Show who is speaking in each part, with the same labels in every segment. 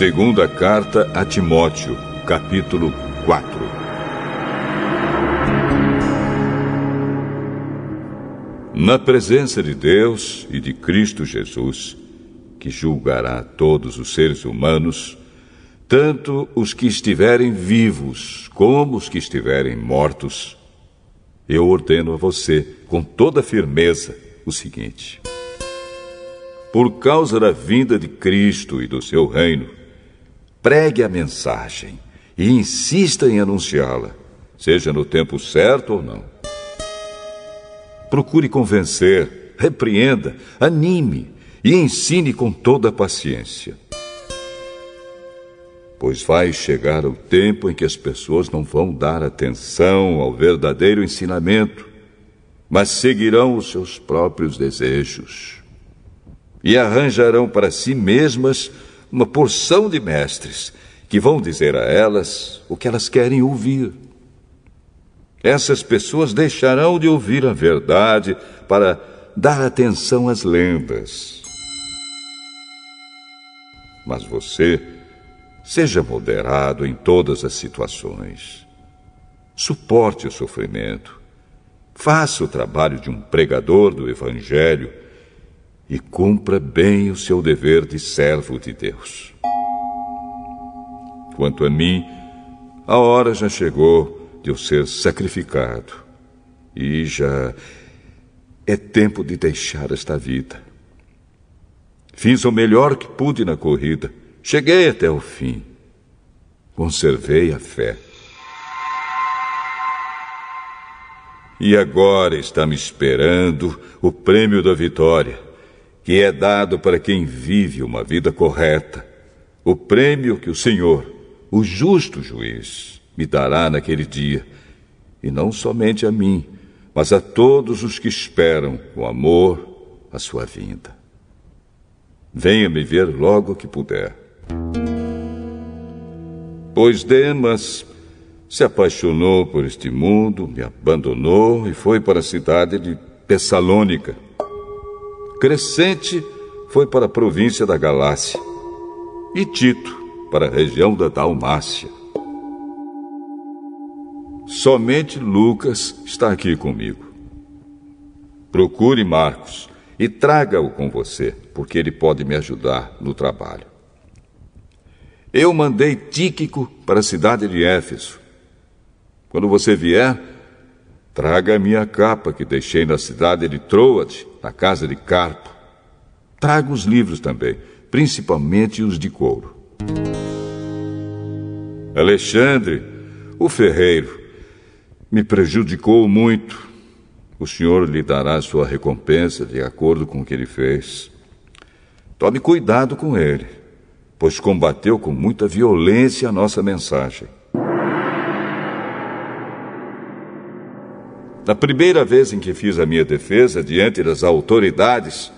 Speaker 1: Segunda carta a Timóteo, capítulo 4. Na presença de Deus e de Cristo Jesus, que julgará todos os seres humanos, tanto os que estiverem vivos como os que estiverem mortos, eu ordeno a você, com toda firmeza, o seguinte: por causa da vinda de Cristo e do seu reino, pregue a mensagem e insista em anunciá-la, seja no tempo certo ou não. Procure convencer, repreenda, anime e ensine com toda a paciência. Pois vai chegar o tempo em que as pessoas não vão dar atenção ao verdadeiro ensinamento, mas seguirão os seus próprios desejos e arranjarão para si mesmas uma porção de mestres que vão dizer a elas o que elas querem ouvir. Essas pessoas deixarão de ouvir a verdade para dar atenção às lendas. Mas você, seja moderado em todas as situações. Suporte o sofrimento. Faça o trabalho de um pregador do Evangelho e cumpra bem o seu dever de servo de Deus. Quanto a mim, a hora já chegou de eu ser sacrificado e já é tempo de deixar esta vida. Fiz o melhor que pude na corrida, cheguei até o fim, conservei a fé. E agora está me esperando o prêmio da vitória que é dado para quem vive uma vida correta, o prêmio que o Senhor, o justo juiz, me dará naquele dia, e não somente a mim, mas a todos os que esperam com amor a sua vinda. Venha me ver logo que puder. Pois Demas se apaixonou por este mundo, me abandonou e foi para a cidade de Tessalônica Crescente foi para a província da Galácia e Tito para a região da Dalmácia. Somente Lucas está aqui comigo. Procure Marcos e traga-o com você, porque ele pode me ajudar no trabalho. Eu mandei Tíquico para a cidade de Éfeso. Quando você vier, traga a minha capa que deixei na cidade de Troade na casa de Carpo. Traga os livros também, principalmente os de couro. Alexandre, o ferreiro, me prejudicou muito. O senhor lhe dará sua recompensa de acordo com o que ele fez. Tome cuidado com ele, pois combateu com muita violência a nossa mensagem. Na primeira vez em que fiz a minha defesa diante das autoridades,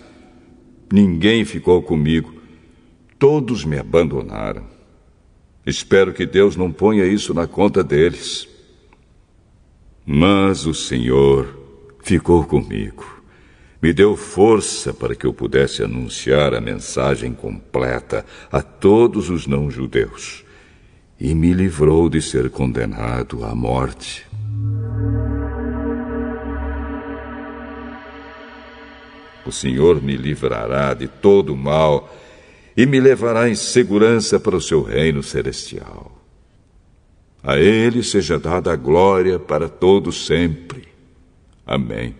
Speaker 1: ninguém ficou comigo. Todos me abandonaram. Espero que Deus não ponha isso na conta deles. Mas o Senhor ficou comigo. Me deu força para que eu pudesse anunciar a mensagem completa a todos os não-judeus e me livrou de ser condenado à morte. O Senhor me livrará de todo o mal e me levará em segurança para o seu reino celestial. A Ele seja dada a glória para todos sempre. Amém.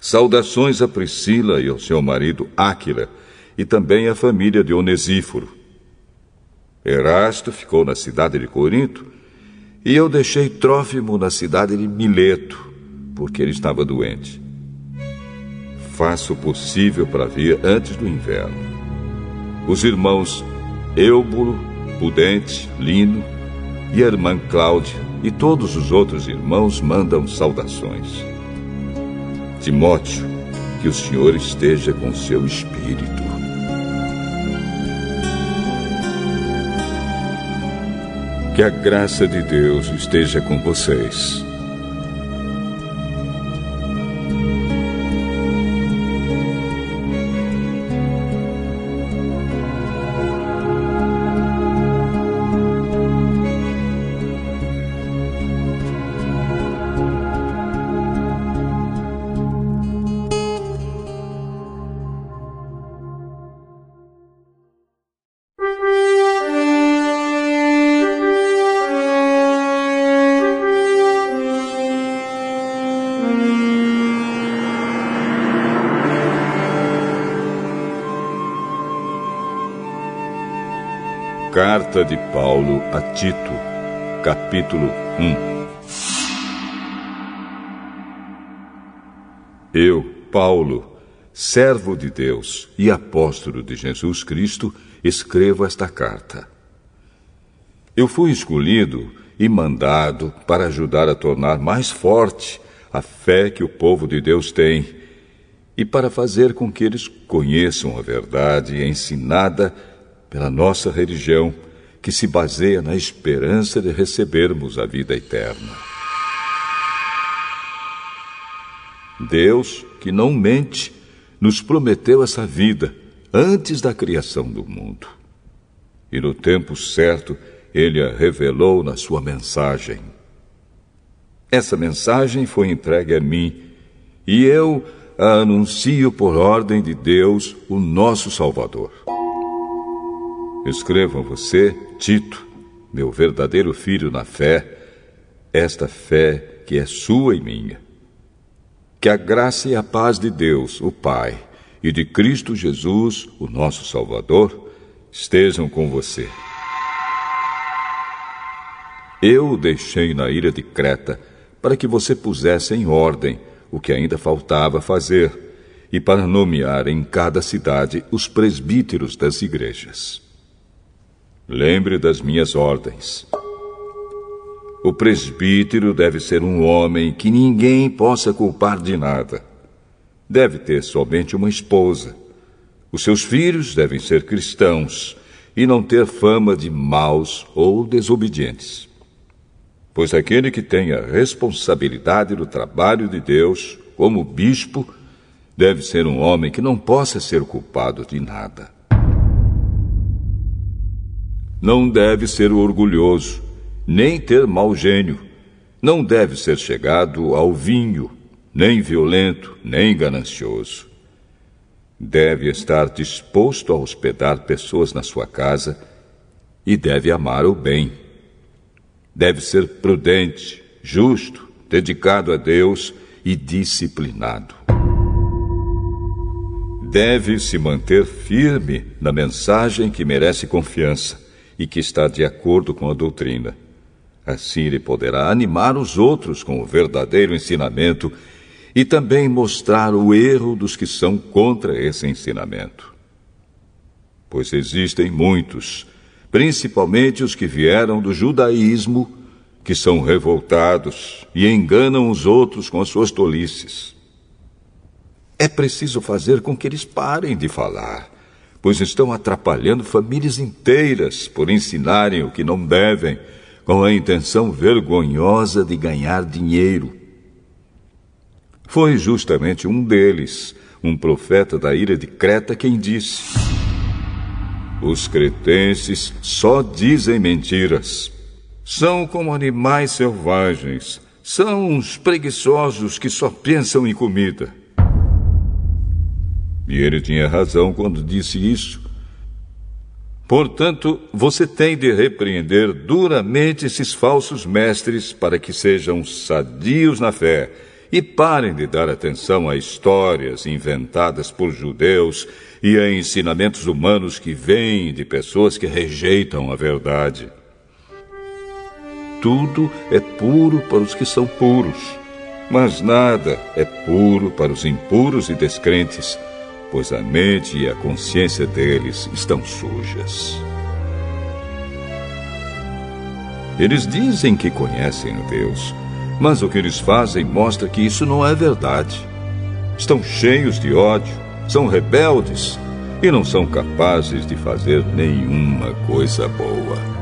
Speaker 1: Saudações a Priscila e ao seu marido Áquila, e também à família de Onesíforo. Erasto ficou na cidade de Corinto, e eu deixei Trófimo na cidade de Mileto, porque ele estava doente faça o possível para vir antes do inverno. Os irmãos Eubulo, Pudente, Lino e a irmã Cláudia e todos os outros irmãos mandam saudações. Timóteo, que o Senhor esteja com seu espírito. Que a graça de Deus esteja com vocês. Carta de Paulo a Tito, capítulo 1 Eu, Paulo, servo de Deus e apóstolo de Jesus Cristo, escrevo esta carta. Eu fui escolhido e mandado para ajudar a tornar mais forte a fé que o povo de Deus tem e para fazer com que eles conheçam a verdade ensinada pela nossa religião, que se baseia na esperança de recebermos a vida eterna. Deus, que não mente, nos prometeu essa vida antes da criação do mundo. E no tempo certo, ele a revelou na sua mensagem. Essa mensagem foi entregue a mim e eu a anuncio por ordem de Deus, o nosso Salvador. Escrevo a você, Tito, meu verdadeiro filho na fé, esta fé que é sua e minha. Que a graça e a paz de Deus, o Pai, e de Cristo Jesus, o nosso Salvador, estejam com você. Eu o deixei na ilha de Creta para que você pusesse em ordem o que ainda faltava fazer e para nomear em cada cidade os presbíteros das igrejas. Lembre das minhas ordens. O presbítero deve ser um homem que ninguém possa culpar de nada. Deve ter somente uma esposa. Os seus filhos devem ser cristãos e não ter fama de maus ou desobedientes pois aquele que tem a responsabilidade do trabalho de Deus, como bispo, deve ser um homem que não possa ser culpado de nada. Não deve ser orgulhoso, nem ter mau gênio. Não deve ser chegado ao vinho, nem violento, nem ganancioso. Deve estar disposto a hospedar pessoas na sua casa e deve amar o bem Deve ser prudente, justo, dedicado a Deus e disciplinado. Deve se manter firme na mensagem que merece confiança e que está de acordo com a doutrina. Assim ele poderá animar os outros com o verdadeiro ensinamento e também mostrar o erro dos que são contra esse ensinamento. Pois existem muitos principalmente os que vieram do judaísmo, que são revoltados e enganam os outros com as suas tolices. É preciso fazer com que eles parem de falar, pois estão atrapalhando famílias inteiras por ensinarem o que não devem, com a intenção vergonhosa de ganhar dinheiro. Foi justamente um deles, um profeta da ilha de Creta, quem disse. Os cretenses só dizem mentiras. São como animais selvagens. São uns preguiçosos que só pensam em comida. E ele tinha razão quando disse isso. Portanto, você tem de repreender duramente esses falsos mestres para que sejam sadios na fé e parem de dar atenção a histórias inventadas por judeus e a ensinamentos humanos que vêm de pessoas que rejeitam a verdade. Tudo é puro para os que são puros, mas nada é puro para os impuros e descrentes, pois a mente e a consciência deles estão sujas. Eles dizem que conhecem a Deus, mas o que eles fazem mostra que isso não é verdade. Estão cheios de ódio, são rebeldes e não são capazes de fazer nenhuma coisa boa.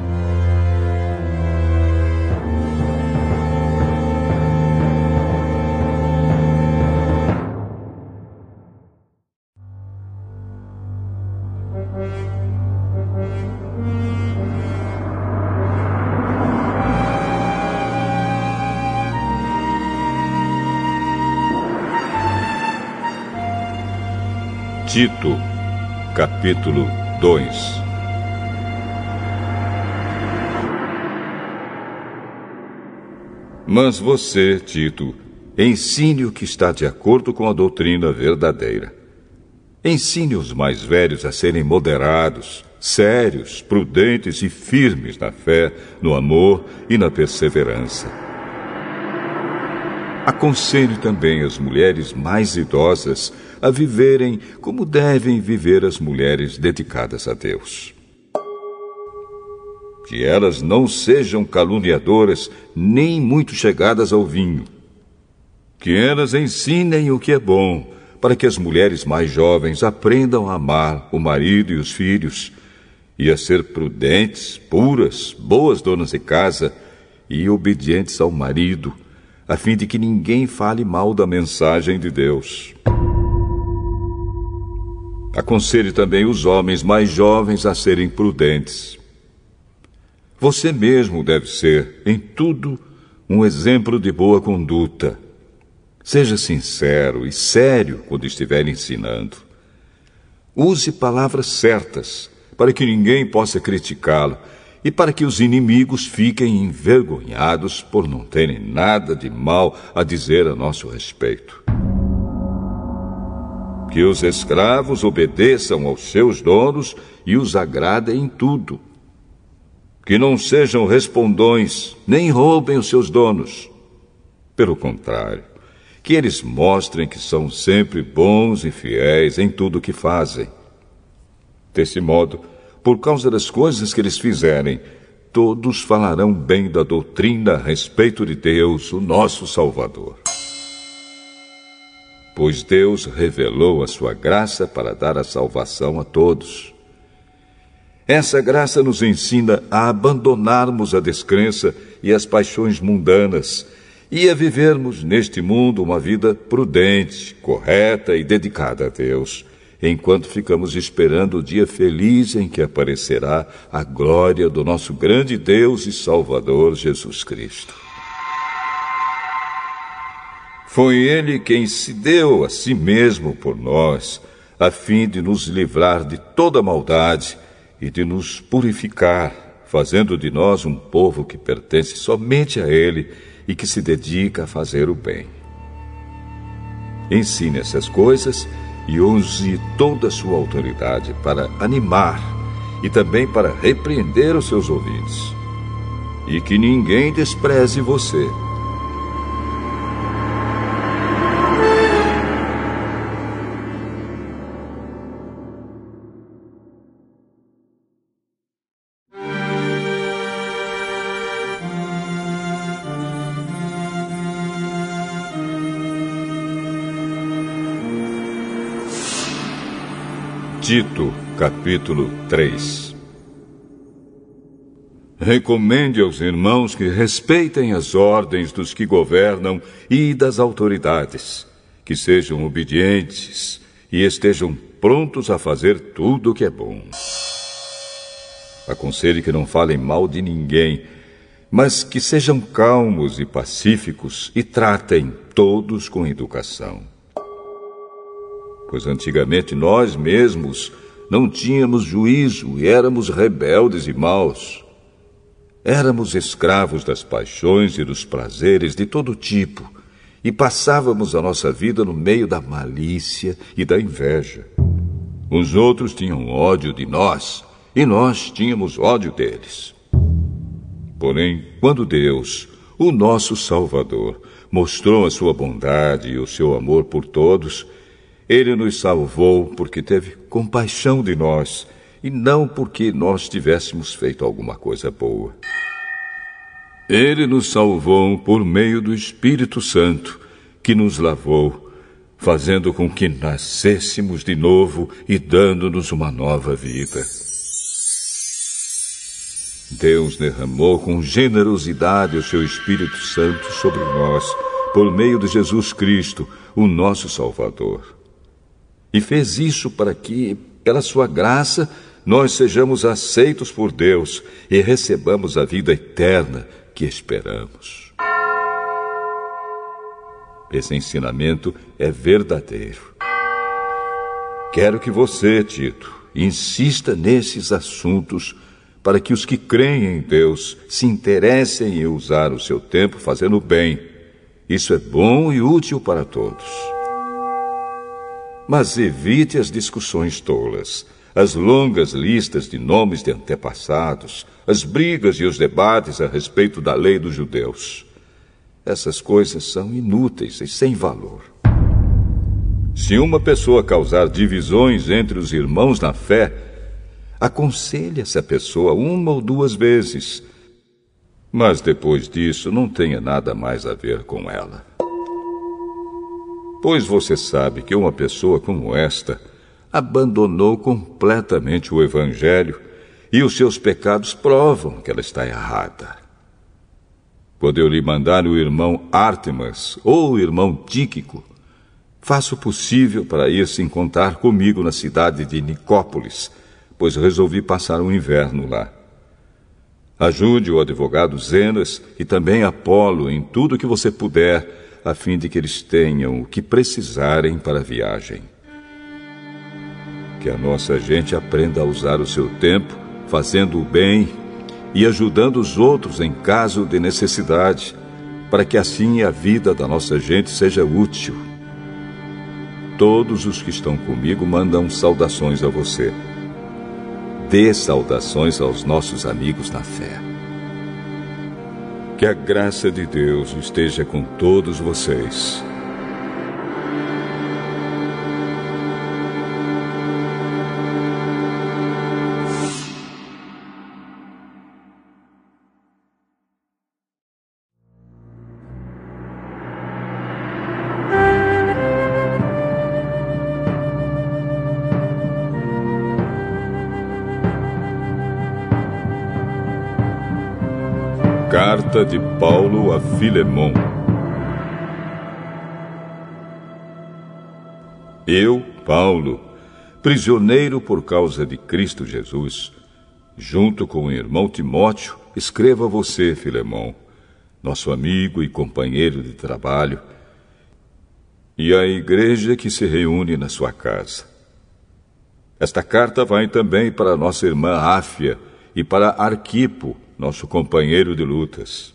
Speaker 1: Tito, capítulo 2 Mas você, Tito, ensine o que está de acordo com a doutrina verdadeira. Ensine os mais velhos a serem moderados, sérios, prudentes e firmes na fé, no amor e na perseverança. Aconselhe também as mulheres mais idosas a viverem como devem viver as mulheres dedicadas a Deus. Que elas não sejam caluniadoras nem muito chegadas ao vinho. Que elas ensinem o que é bom, para que as mulheres mais jovens aprendam a amar o marido e os filhos, e a ser prudentes, puras, boas donas de casa e obedientes ao marido a fim de que ninguém fale mal da mensagem de Deus. Aconselhe também os homens mais jovens a serem prudentes. Você mesmo deve ser, em tudo, um exemplo de boa conduta. Seja sincero e sério quando estiver ensinando. Use palavras certas para que ninguém possa criticá-lo e para que os inimigos fiquem envergonhados por não terem nada de mal a dizer a nosso respeito. Que os escravos obedeçam aos seus donos e os agradem em tudo. Que não sejam respondões, nem roubem os seus donos. Pelo contrário, que eles mostrem que são sempre bons e fiéis em tudo o que fazem. Desse modo, por causa das coisas que eles fizerem, todos falarão bem da doutrina a respeito de Deus, o nosso Salvador. Pois Deus revelou a sua graça para dar a salvação a todos. Essa graça nos ensina a abandonarmos a descrença e as paixões mundanas e a vivermos neste mundo uma vida prudente, correta e dedicada a Deus enquanto ficamos esperando o dia feliz em que aparecerá a glória do nosso grande Deus e Salvador Jesus Cristo. Foi Ele quem se deu a si mesmo por nós, a fim de nos livrar de toda maldade e de nos purificar, fazendo de nós um povo que pertence somente a Ele e que se dedica a fazer o bem. Ensine essas coisas e use toda a sua autoridade para animar e também para repreender os seus ouvintes. E que ninguém despreze você Tito, capítulo 3 Recomende aos irmãos que respeitem as ordens dos que governam e das autoridades, que sejam obedientes e estejam prontos a fazer tudo o que é bom. Aconselhe que não falem mal de ninguém, mas que sejam calmos e pacíficos e tratem todos com educação pois antigamente nós mesmos não tínhamos juízo e éramos rebeldes e maus. Éramos escravos das paixões e dos prazeres de todo tipo e passávamos a nossa vida no meio da malícia e da inveja. Os outros tinham ódio de nós e nós tínhamos ódio deles. Porém, quando Deus, o nosso Salvador, mostrou a sua bondade e o seu amor por todos, ele nos salvou porque teve compaixão de nós e não porque nós tivéssemos feito alguma coisa boa. Ele nos salvou por meio do Espírito Santo, que nos lavou, fazendo com que nascêssemos de novo e dando-nos uma nova vida. Deus derramou com generosidade o seu Espírito Santo sobre nós, por meio de Jesus Cristo, o nosso Salvador. E fez isso para que, pela sua graça, nós sejamos aceitos por Deus e recebamos a vida eterna que esperamos. Esse ensinamento é verdadeiro. Quero que você, Tito, insista nesses assuntos para que os que creem em Deus se interessem em usar o seu tempo fazendo bem. Isso é bom e útil para todos. Mas evite as discussões tolas, as longas listas de nomes de antepassados, as brigas e os debates a respeito da lei dos judeus. Essas coisas são inúteis e sem valor. Se uma pessoa causar divisões entre os irmãos na fé, aconselhe essa pessoa uma ou duas vezes. Mas depois disso, não tenha nada mais a ver com ela. Pois você sabe que uma pessoa como esta abandonou completamente o Evangelho e os seus pecados provam que ela está errada. Quando eu lhe mandar o irmão Artemas ou o irmão Tíquico, faça o possível para ir se encontrar comigo na cidade de Nicópolis, pois resolvi passar o inverno lá. Ajude o advogado Zenas e também Apolo em tudo que você puder, a fim de que eles tenham o que precisarem para a viagem. Que a nossa gente aprenda a usar o seu tempo fazendo o bem e ajudando os outros em caso de necessidade, para que assim a vida da nossa gente seja útil. Todos os que estão comigo mandam saudações a você. Dê saudações aos nossos amigos na fé. Que a graça de Deus esteja com todos vocês. Filemon. Eu, Paulo, prisioneiro por causa de Cristo Jesus, junto com o irmão Timóteo, escrevo a você, Filemon, nosso amigo e companheiro de trabalho, e à igreja que se reúne na sua casa. Esta carta vai também para nossa irmã Áfia e para Arquipo, nosso companheiro de lutas.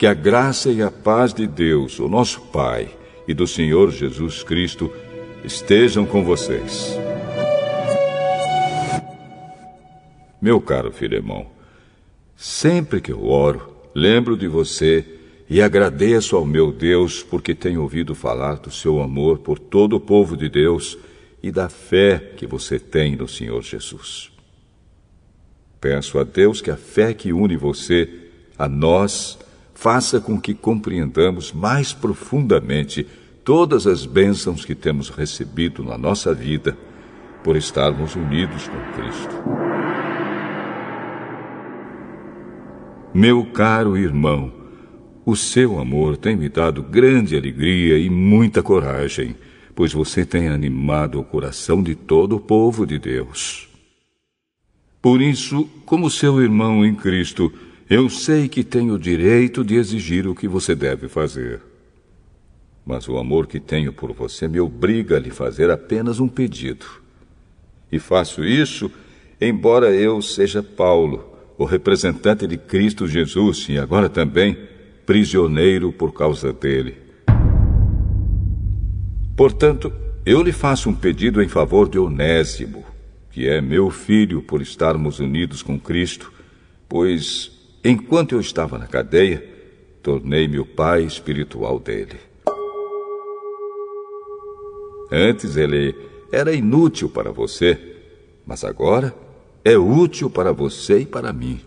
Speaker 1: Que a graça e a paz de Deus, o nosso Pai, e do Senhor Jesus Cristo estejam com vocês. Meu caro Filemão, sempre que eu oro, lembro de você e agradeço ao meu Deus porque tenho ouvido falar do seu amor por todo o povo de Deus e da fé que você tem no Senhor Jesus. Peço a Deus que a fé que une você a nós faça com que compreendamos mais profundamente todas as bênçãos que temos recebido na nossa vida por estarmos unidos com Cristo. Meu caro irmão, o seu amor tem me dado grande alegria e muita coragem, pois você tem animado o coração de todo o povo de Deus. Por isso, como seu irmão em Cristo, eu sei que tenho o direito de exigir o que você deve fazer. Mas o amor que tenho por você me obriga a lhe fazer apenas um pedido. E faço isso, embora eu seja Paulo, o representante de Cristo Jesus e agora também prisioneiro por causa dele. Portanto, eu lhe faço um pedido em favor de Onésimo que é meu filho por estarmos unidos com Cristo, pois, enquanto eu estava na cadeia, tornei-me o pai espiritual dele. Antes ele era inútil para você, mas agora é útil para você e para mim.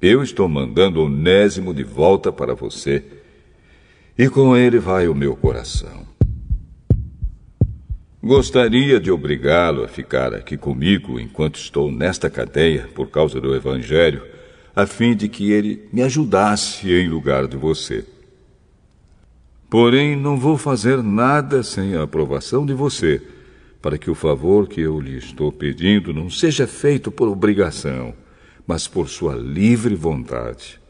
Speaker 1: Eu estou mandando Onésimo de volta para você, e com ele vai o meu coração. Gostaria de obrigá-lo a ficar aqui comigo enquanto estou nesta cadeia por causa do Evangelho, a fim de que ele me ajudasse em lugar de você. Porém, não vou fazer nada sem a aprovação de você, para que o favor que eu lhe estou pedindo não seja feito por obrigação, mas por sua livre vontade.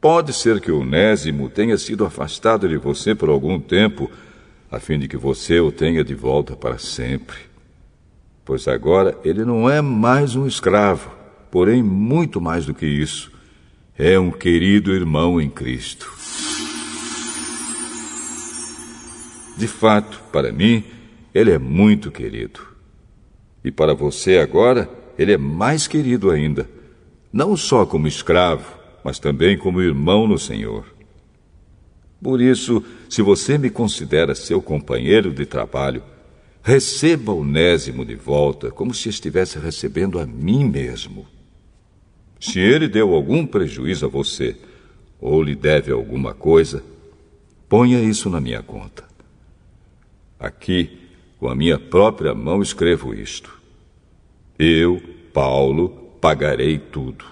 Speaker 1: Pode ser que o Onésimo tenha sido afastado de você por algum tempo a fim de que você o tenha de volta para sempre. Pois agora ele não é mais um escravo, porém muito mais do que isso. É um querido irmão em Cristo. De fato, para mim, ele é muito querido. E para você agora, ele é mais querido ainda. Não só como escravo, mas também como irmão no Senhor. Por isso, se você me considera seu companheiro de trabalho, receba o Onésimo de volta como se estivesse recebendo a mim mesmo. Se ele deu algum prejuízo a você, ou lhe deve alguma coisa, ponha isso na minha conta. Aqui, com a minha própria mão, escrevo isto. Eu, Paulo, pagarei tudo.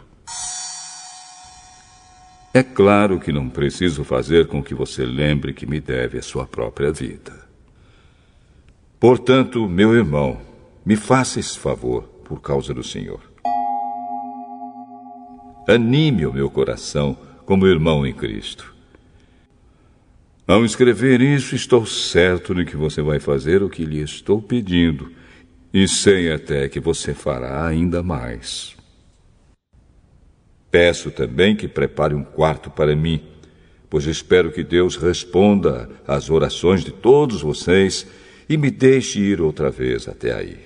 Speaker 1: É claro que não preciso fazer com que você lembre que me deve a sua própria vida. Portanto, meu irmão, me faça esse favor por causa do Senhor. Anime o meu coração como irmão em Cristo. Ao escrever isso, estou certo de que você vai fazer o que lhe estou pedindo, e sei até que você fará ainda mais. Peço também que prepare um quarto para mim, pois espero que Deus responda às orações de todos vocês e me deixe ir outra vez até aí.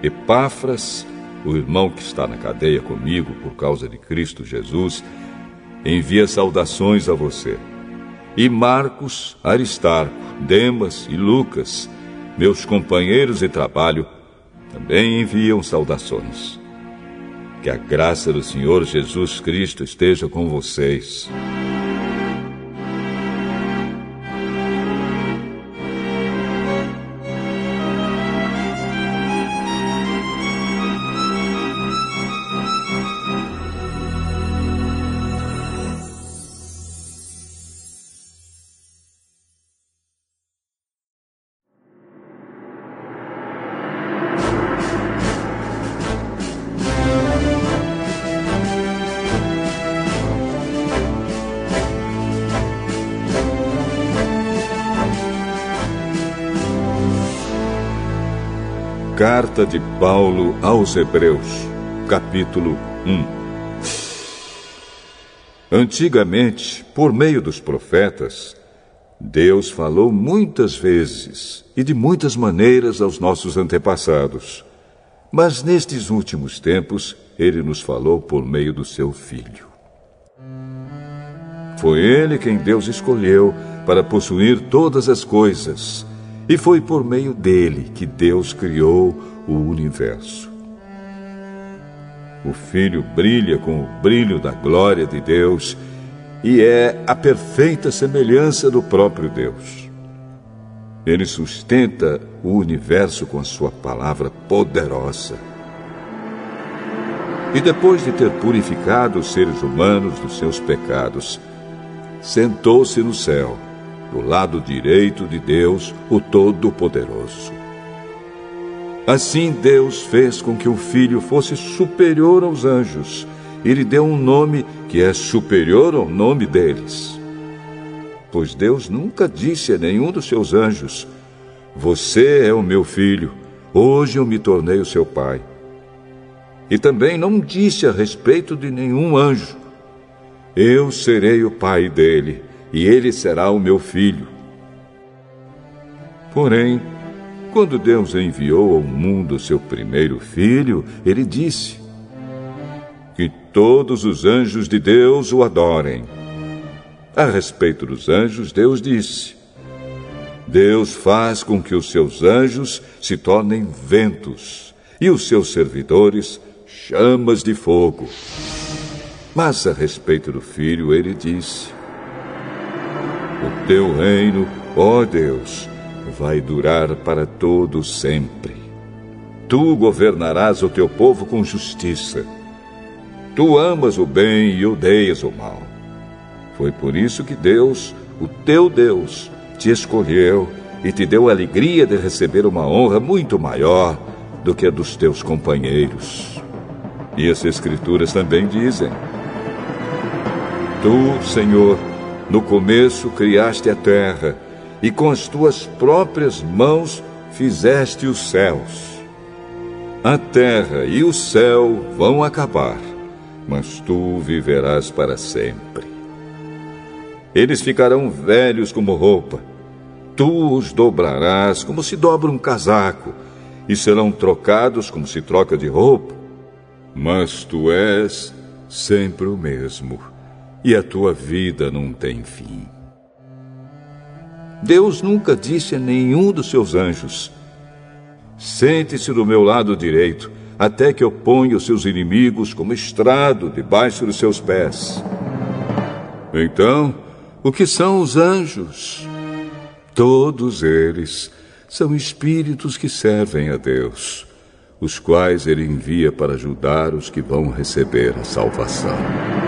Speaker 1: Epáfras, o irmão que está na cadeia comigo por causa de Cristo Jesus, envia saudações a você. E Marcos, Aristarco, Demas e Lucas, meus companheiros de trabalho, também enviam saudações. Que a graça do Senhor Jesus Cristo esteja com vocês. Carta de Paulo aos Hebreus, capítulo 1 Antigamente, por meio dos profetas, Deus falou muitas vezes e de muitas maneiras aos nossos antepassados. Mas nestes últimos tempos, ele nos falou por meio do seu Filho. Foi ele quem Deus escolheu para possuir todas as coisas e foi por meio dele que Deus criou o universo. O Filho brilha com o brilho da glória de Deus e é a perfeita semelhança do próprio Deus. Ele sustenta o universo com a sua palavra poderosa. E depois de ter purificado os seres humanos dos seus pecados, sentou-se no céu do lado direito de Deus, o Todo-Poderoso. Assim Deus fez com que o filho fosse superior aos anjos e lhe deu um nome que é superior ao nome deles. Pois Deus nunca disse a nenhum dos seus anjos: Você é o meu filho, hoje eu me tornei o seu pai. E também não disse a respeito de nenhum anjo: Eu serei o pai dele e ele será o meu filho. Porém, quando Deus enviou ao mundo seu primeiro filho, ele disse: Que todos os anjos de Deus o adorem. A respeito dos anjos, Deus disse: Deus faz com que os seus anjos se tornem ventos e os seus servidores chamas de fogo. Mas a respeito do filho, ele disse: o teu reino, ó Deus, vai durar para todo sempre. Tu governarás o teu povo com justiça. Tu amas o bem e odeias o mal. Foi por isso que Deus, o teu Deus, te escolheu e te deu a alegria de receber uma honra muito maior do que a dos teus companheiros. E as Escrituras também dizem: Tu, Senhor, no começo criaste a terra, e com as tuas próprias mãos fizeste os céus. A terra e o céu vão acabar, mas tu viverás para sempre. Eles ficarão velhos como roupa, Tu os dobrarás como se dobra um casaco, e serão trocados como se troca de roupa. Mas tu és sempre o mesmo, e a tua vida não tem fim. Deus nunca disse a nenhum dos seus anjos: Sente-se do meu lado direito, até que eu ponha os seus inimigos como estrado debaixo dos seus pés. Então, o que são os anjos? Todos eles são espíritos que servem a Deus, os quais ele envia para ajudar os que vão receber a salvação.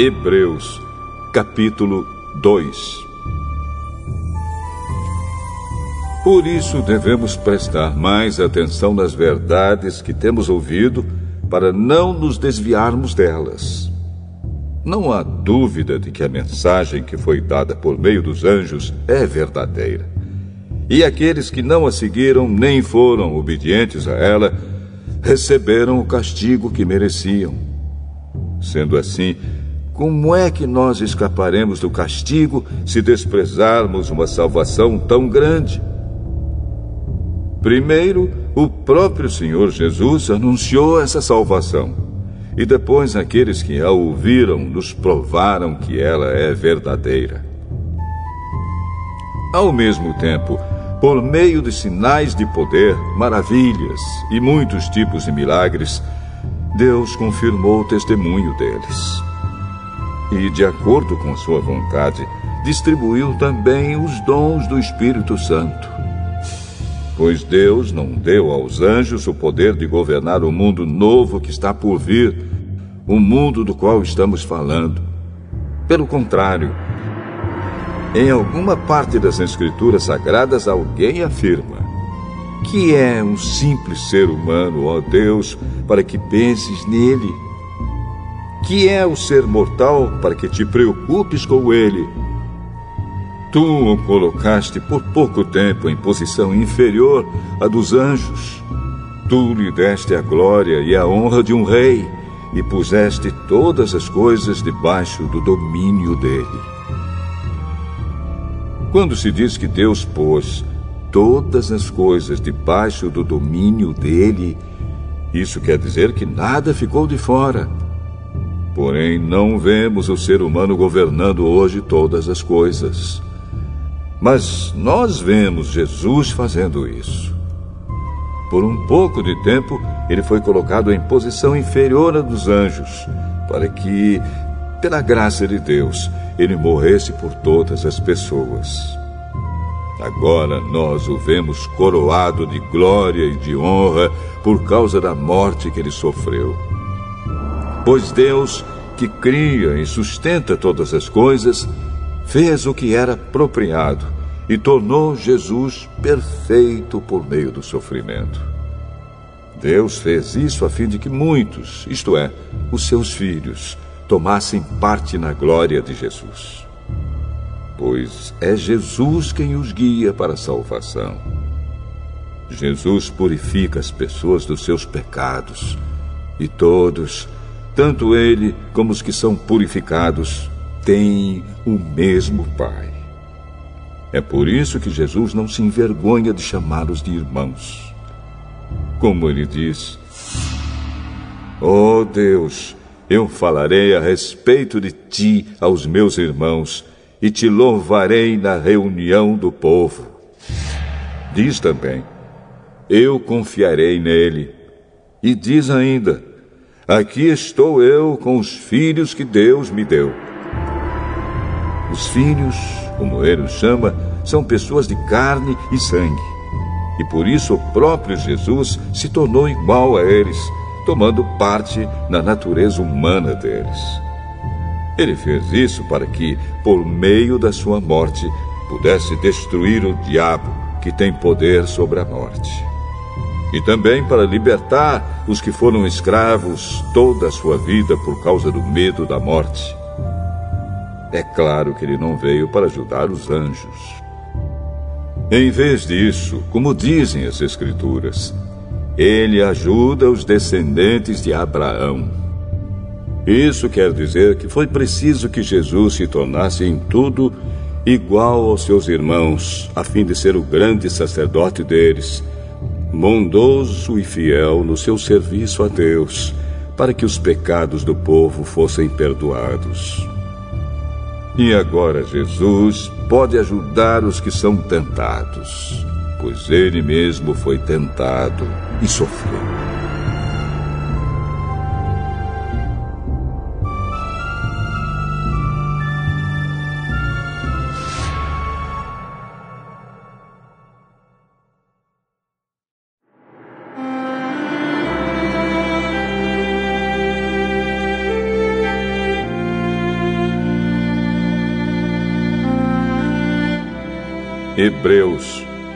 Speaker 1: Hebreus, capítulo 2 Por isso devemos prestar mais atenção nas verdades que temos ouvido, para não nos desviarmos delas. Não há dúvida de que a mensagem que foi dada por meio dos anjos é verdadeira. E aqueles que não a seguiram nem foram obedientes a ela, receberam o castigo que mereciam. Sendo assim, como é que nós escaparemos do castigo se desprezarmos uma salvação tão grande? Primeiro, o próprio Senhor Jesus anunciou essa salvação. E depois, aqueles que a ouviram nos provaram que ela é verdadeira. Ao mesmo tempo, por meio de sinais de poder, maravilhas e muitos tipos de milagres, Deus confirmou o testemunho deles e, de acordo com sua vontade, distribuiu também os dons do Espírito Santo. Pois Deus não deu aos anjos o poder de governar o mundo novo que está por vir, o mundo do qual estamos falando. Pelo contrário, em alguma parte das Escrituras Sagradas alguém afirma que é um simples ser humano, ó Deus, para que penses nele que é o ser mortal para que te preocupes com ele. Tu o colocaste por pouco tempo em posição inferior à dos anjos. Tu lhe deste a glória e a honra de um rei e puseste todas as coisas debaixo do domínio dele. Quando se diz que Deus pôs todas as coisas debaixo do domínio dele, isso quer dizer que nada ficou de fora. Porém, não vemos o ser humano governando hoje todas as coisas. Mas nós vemos Jesus fazendo isso. Por um pouco de tempo, ele foi colocado em posição inferior à dos anjos, para que, pela graça de Deus, ele morresse por todas as pessoas. Agora nós o vemos coroado de glória e de honra por causa da morte que ele sofreu. Pois Deus, que cria e sustenta todas as coisas, fez o que era apropriado e tornou Jesus perfeito por meio do sofrimento. Deus fez isso a fim de que muitos, isto é, os seus filhos, tomassem parte na glória de Jesus. Pois é Jesus quem os guia para a salvação. Jesus purifica as pessoas dos seus pecados e todos tanto ele como os que são purificados têm o mesmo Pai. É por isso que Jesus não se envergonha de chamá-los de irmãos. Como ele diz: Oh Deus, eu falarei a respeito de ti aos meus irmãos e te louvarei na reunião do povo. Diz também: Eu confiarei nele. E diz ainda: Aqui estou eu com os filhos que Deus me deu. Os filhos, como ele os chama, são pessoas de carne e sangue. E por isso o próprio Jesus se tornou igual a eles, tomando parte na natureza humana deles. Ele fez isso para que, por meio da sua morte, pudesse destruir o diabo que tem poder sobre a morte. E também para libertar os que foram escravos toda a sua vida por causa do medo da morte. É claro que ele não veio para ajudar os anjos. Em vez disso, como dizem as Escrituras, ele ajuda os descendentes de Abraão. Isso quer dizer que foi preciso que Jesus se tornasse em tudo igual aos seus irmãos, a fim de ser o grande sacerdote deles, bondoso e fiel no seu serviço a Deus, para que os pecados do povo fossem perdoados. E agora Jesus pode ajudar os que são tentados, pois ele mesmo foi tentado e sofreu.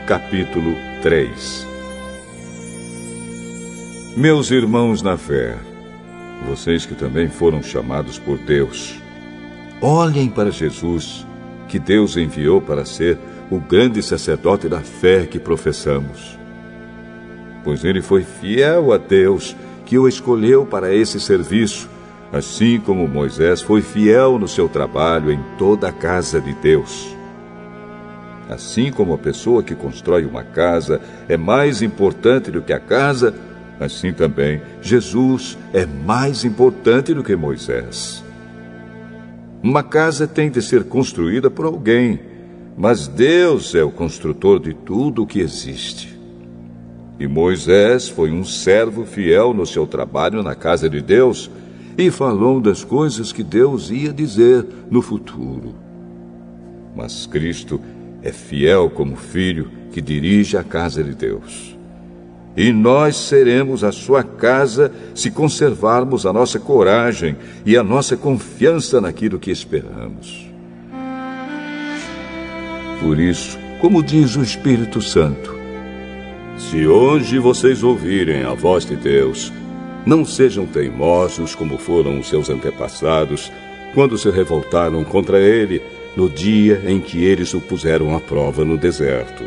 Speaker 1: Capítulo 3 Meus irmãos na fé, vocês que também foram chamados por Deus, olhem para Jesus, que Deus enviou para ser o grande sacerdote da fé que professamos. Pois ele foi fiel a Deus, que o escolheu para esse serviço, assim como Moisés foi fiel no seu trabalho em toda a casa de Deus. Assim como a pessoa que constrói uma casa é mais importante do que a casa, assim também Jesus é mais importante do que Moisés. Uma casa tem de ser construída por alguém, mas Deus é o construtor de tudo o que existe. E Moisés foi um servo fiel no seu trabalho na casa de Deus e falou das coisas que Deus ia dizer no futuro. Mas Cristo é fiel como filho que dirige a casa de Deus. E nós seremos a sua casa se conservarmos a nossa coragem e a nossa confiança naquilo que esperamos. Por isso, como diz o Espírito Santo, se hoje vocês ouvirem a voz de Deus, não sejam teimosos como foram os seus antepassados, quando se revoltaram contra ele no dia em que eles o puseram à prova no deserto.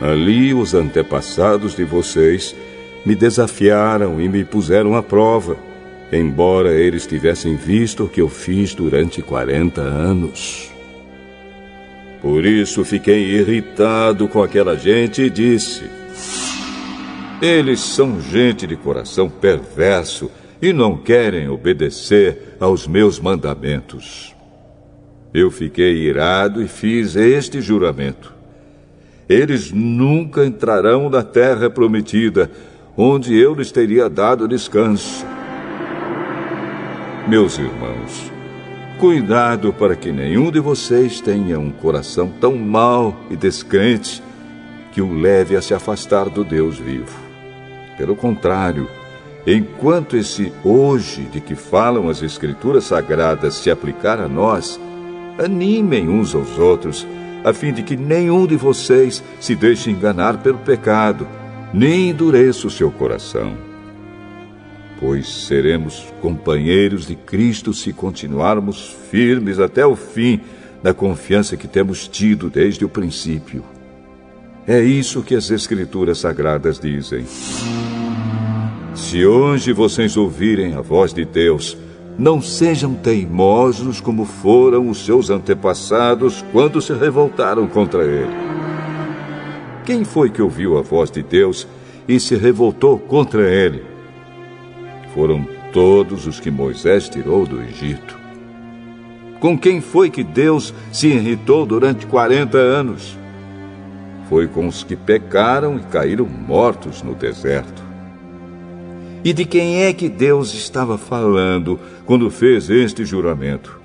Speaker 1: Ali os antepassados de vocês me desafiaram e me puseram à prova, embora eles tivessem visto o que eu fiz durante 40 anos. Por isso fiquei irritado com aquela gente e disse: Eles são gente de coração perverso e não querem obedecer aos meus mandamentos. Eu fiquei irado e fiz este juramento: Eles nunca entrarão na terra prometida, onde eu lhes teria dado descanso. Meus irmãos, cuidado para que nenhum de vocês tenha um coração tão mau e descrente que o leve a se afastar do Deus vivo. Pelo contrário, enquanto esse hoje de que falam as Escrituras Sagradas se aplicar a nós, Animem uns aos outros, a fim de que nenhum de vocês se deixe enganar pelo pecado, nem endureça o seu coração. Pois seremos companheiros de Cristo se continuarmos firmes até o fim na confiança que temos tido desde o princípio. É isso que as Escrituras Sagradas dizem. Se hoje vocês ouvirem a voz de Deus, não sejam teimosos como foram os seus antepassados quando se revoltaram contra ele. Quem foi que ouviu a voz de Deus e se revoltou contra ele? Foram todos os que Moisés tirou do Egito. Com quem foi que Deus se irritou durante 40 anos? Foi com os que pecaram e caíram mortos no deserto. E de quem é que Deus estava falando quando fez este juramento?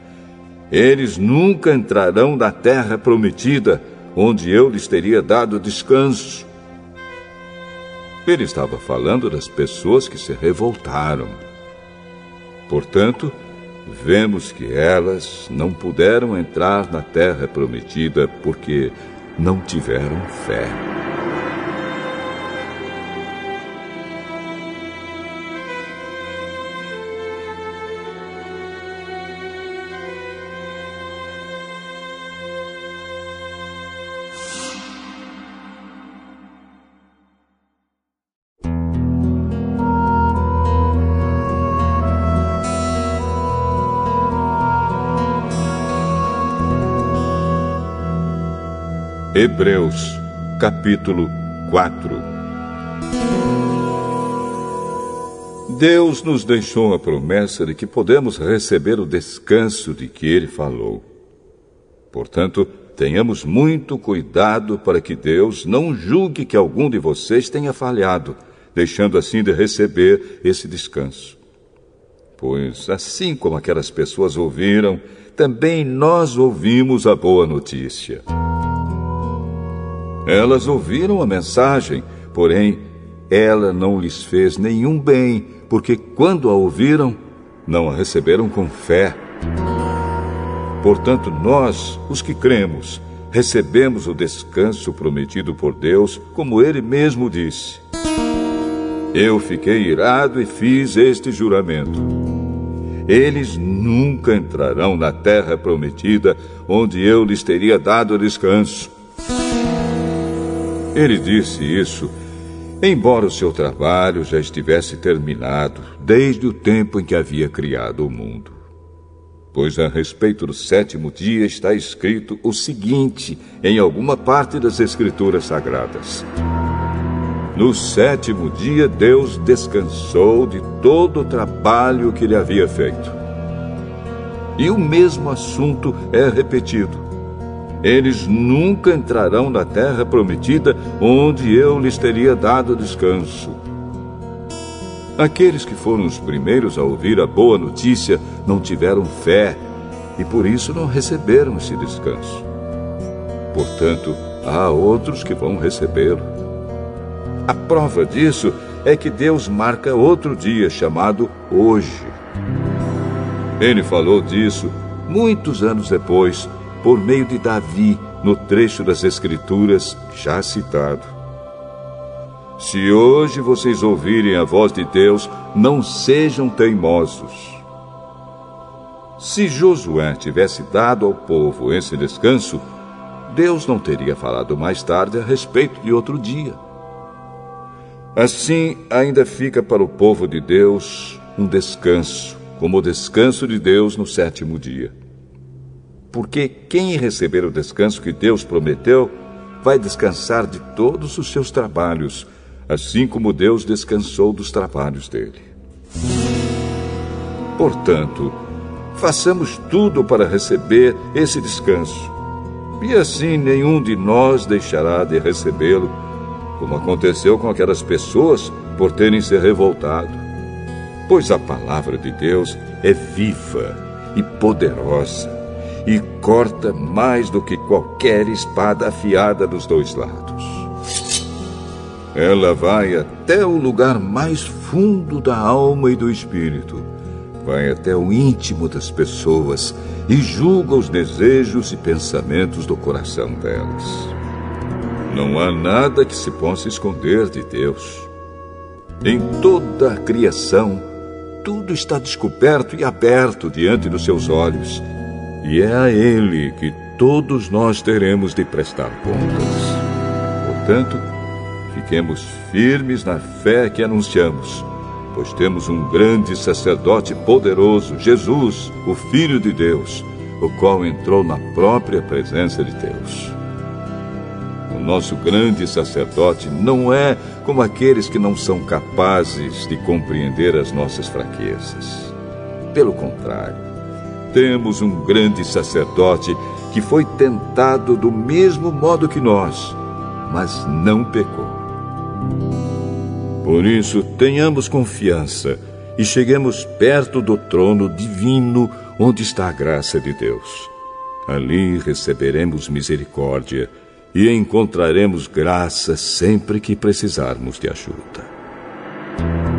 Speaker 1: Eles nunca entrarão na terra prometida, onde eu lhes teria dado descanso. Ele estava falando das pessoas que se revoltaram. Portanto, vemos que elas não puderam entrar na terra prometida porque não tiveram fé. Hebreus, capítulo 4 Deus nos deixou a promessa de que podemos receber o descanso de que Ele falou. Portanto, tenhamos muito cuidado para que Deus não julgue que algum de vocês tenha falhado, deixando assim de receber esse descanso. Pois, assim como aquelas pessoas ouviram, também nós ouvimos a boa notícia. Elas ouviram a mensagem, porém, ela não lhes fez nenhum bem, porque quando a ouviram, não a receberam com fé. Portanto, nós, os que cremos, recebemos o descanso prometido por Deus, como ele mesmo disse. Eu fiquei irado e fiz este juramento. Eles nunca entrarão na terra prometida, onde eu lhes teria dado descanso. Ele disse isso, embora o seu trabalho já estivesse terminado desde o tempo em que havia criado o mundo. Pois a respeito do sétimo dia está escrito o seguinte em alguma parte das Escrituras Sagradas. No sétimo dia, Deus descansou de todo o trabalho que ele havia feito. E o mesmo assunto é repetido eles nunca entrarão na terra prometida, onde eu lhes teria dado descanso. Aqueles que foram os primeiros a ouvir a boa notícia não tiveram fé e por isso não receberam esse descanso. Portanto, há outros que vão recebê-lo. A prova disso é que Deus marca outro dia chamado hoje. Ele falou disso muitos anos depois, por meio de Davi, no trecho das Escrituras já citado. Se hoje vocês ouvirem a voz de Deus, não sejam teimosos. Se Josué tivesse dado ao povo esse descanso, Deus não teria falado mais tarde a respeito de outro dia. Assim, ainda fica para o povo de Deus um descanso, como o descanso de Deus no sétimo dia porque quem receber o descanso que Deus prometeu vai descansar de todos os seus trabalhos, assim como Deus descansou dos trabalhos dele. Portanto, façamos tudo para receber esse descanso, e assim nenhum de nós deixará de recebê-lo, como aconteceu com aquelas pessoas por terem se revoltado. Pois a palavra de Deus é viva e poderosa e corta mais do que qualquer espada afiada dos dois lados. Ela vai até o lugar mais fundo da alma e do espírito, vai até o íntimo das pessoas e julga os desejos e pensamentos do coração delas. Não há nada que se possa esconder de Deus. Em toda a criação, tudo está descoberto e aberto diante dos seus olhos e é a Ele que todos nós teremos de prestar contas. Portanto, fiquemos firmes na fé que anunciamos, pois temos um grande sacerdote poderoso, Jesus, o Filho de Deus, o qual entrou na própria presença de Deus. O nosso grande sacerdote não é como aqueles que não são capazes de compreender as nossas fraquezas. Pelo contrário, temos um grande sacerdote que foi tentado do mesmo modo que nós, mas não pecou. Por isso, tenhamos confiança e cheguemos perto do trono divino onde está a graça de Deus. Ali receberemos misericórdia e encontraremos graça sempre que precisarmos de ajuda.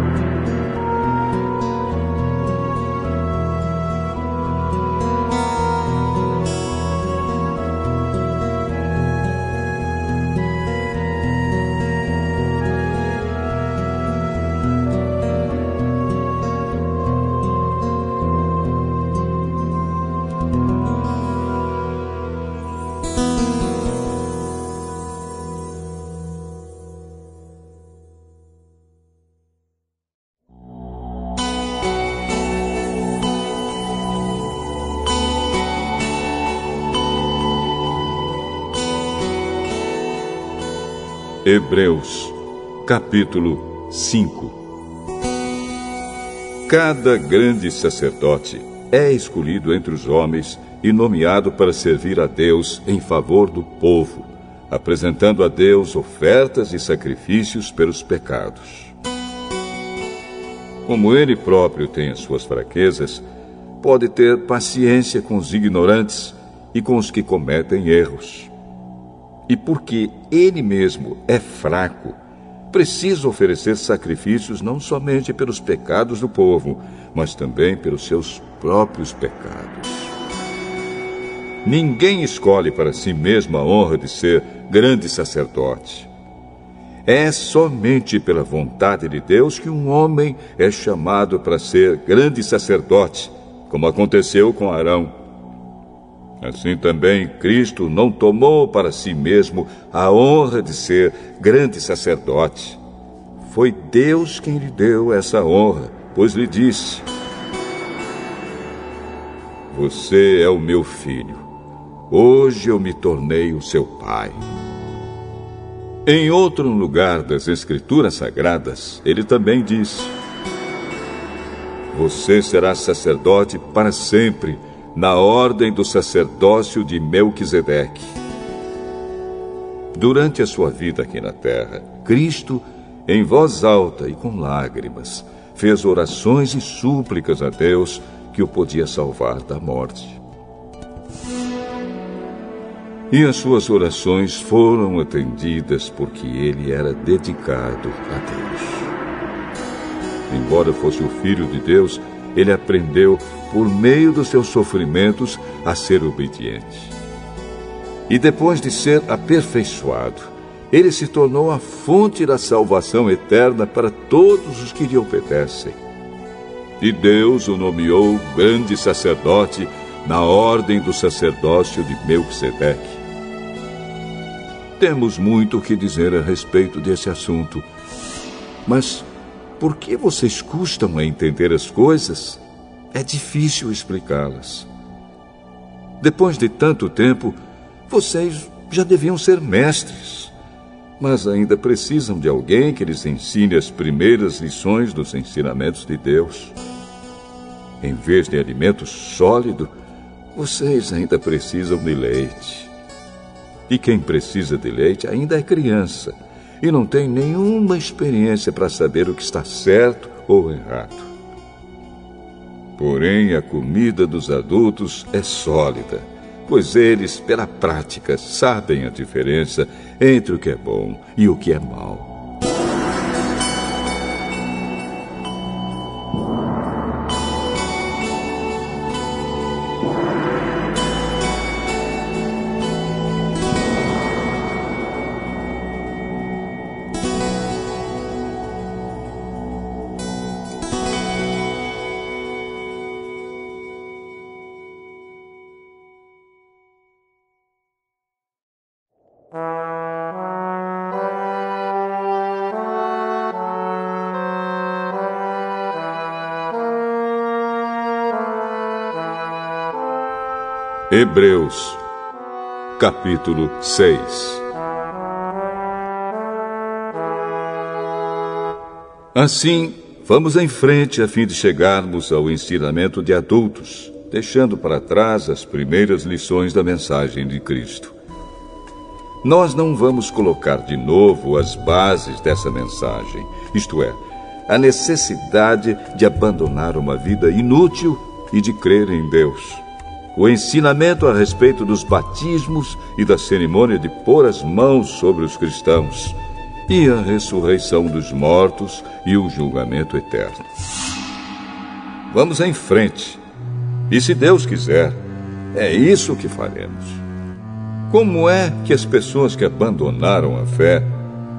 Speaker 1: Hebreus, capítulo 5 Cada grande sacerdote é escolhido entre os homens e nomeado para servir a Deus em favor do povo, apresentando a Deus ofertas e sacrifícios pelos pecados. Como ele próprio tem as suas fraquezas, pode ter paciência com os ignorantes e com os que cometem erros. E porque ele mesmo é fraco, precisa oferecer sacrifícios não somente pelos pecados do povo, mas também pelos seus próprios pecados. Ninguém escolhe para si mesmo a honra de ser grande sacerdote. É somente pela vontade de Deus que um homem é chamado para ser grande sacerdote, como aconteceu com Arão. Assim também Cristo não tomou para si mesmo a honra de ser grande sacerdote. Foi Deus quem lhe deu essa honra, pois lhe disse: Você é o meu filho. Hoje eu me tornei o seu pai. Em outro lugar das Escrituras Sagradas, ele também diz: Você será sacerdote para sempre, na ordem do sacerdócio de Melquisedeque. Durante a sua vida aqui na terra, Cristo, em voz alta e com lágrimas, fez orações e súplicas a Deus que o podia salvar da morte. E as suas orações foram atendidas porque ele era dedicado a Deus. Embora fosse o filho de Deus, ele aprendeu, por meio dos seus sofrimentos, a ser obediente. E depois de ser aperfeiçoado, ele se tornou a fonte da salvação eterna para todos os que lhe obedecem. E Deus o nomeou grande sacerdote na ordem do sacerdócio de Melquisedeque. Temos muito o que dizer a respeito desse assunto. Mas por que vocês custam a entender as coisas? É difícil explicá-las. Depois de tanto tempo, vocês já deviam ser mestres, mas ainda precisam de alguém que lhes ensine as primeiras lições dos ensinamentos de Deus. Em vez de alimento sólido, vocês ainda precisam de leite. E quem precisa de leite ainda é criança e não tem nenhuma experiência para saber o que está certo ou errado. Porém, a comida dos adultos é sólida, pois eles, pela prática, sabem a diferença entre o que é bom e o que é mal. Hebreus, capítulo 6 Assim, vamos em frente a fim de chegarmos ao ensinamento de adultos, deixando para trás as primeiras lições da mensagem de Cristo. Nós não vamos colocar de novo as bases dessa mensagem, isto é, a necessidade de abandonar uma vida inútil e de crer em Deus o ensinamento a respeito dos batismos e da cerimônia de pôr as mãos sobre os cristãos, e a ressurreição dos mortos e o julgamento eterno. Vamos em frente. E se Deus quiser, é isso que faremos. Como é que as pessoas que abandonaram a fé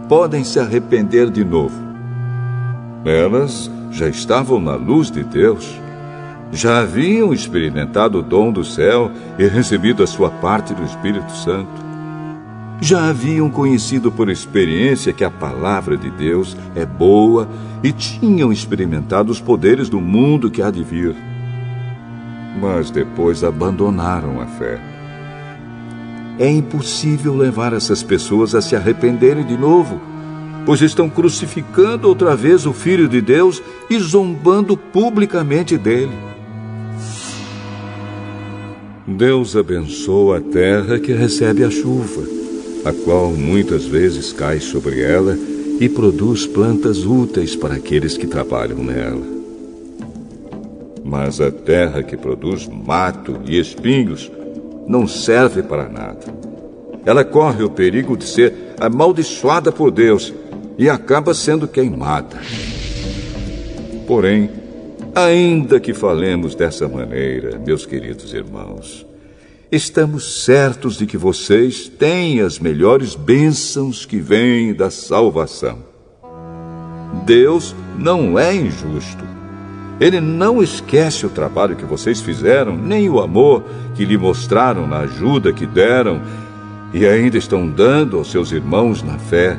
Speaker 1: podem se arrepender de novo? Elas já estavam na luz de Deus já haviam experimentado o dom do céu e recebido a sua parte do Espírito Santo. Já haviam conhecido por experiência que a palavra de Deus é boa e tinham experimentado os poderes do mundo que há de vir. Mas depois abandonaram a fé. é impossível levar essas pessoas a se arrependerem de novo, pois estão crucificando outra vez o Filho de Deus e zombando publicamente dele. Deus abençoa a terra que recebe a chuva, a qual muitas vezes cai sobre ela e produz plantas úteis para aqueles que trabalham nela. Mas a terra que produz mato e espinhos não serve para nada. Ela corre o perigo de ser amaldiçoada por Deus e acaba sendo queimada. Porém, ainda que falemos dessa maneira, meus queridos irmãos, estamos certos de que vocês têm as melhores bênçãos que vêm da salvação. Deus não é injusto. Ele não esquece o trabalho que vocês fizeram, nem o amor que lhe mostraram na ajuda que deram e ainda estão dando aos seus irmãos na fé.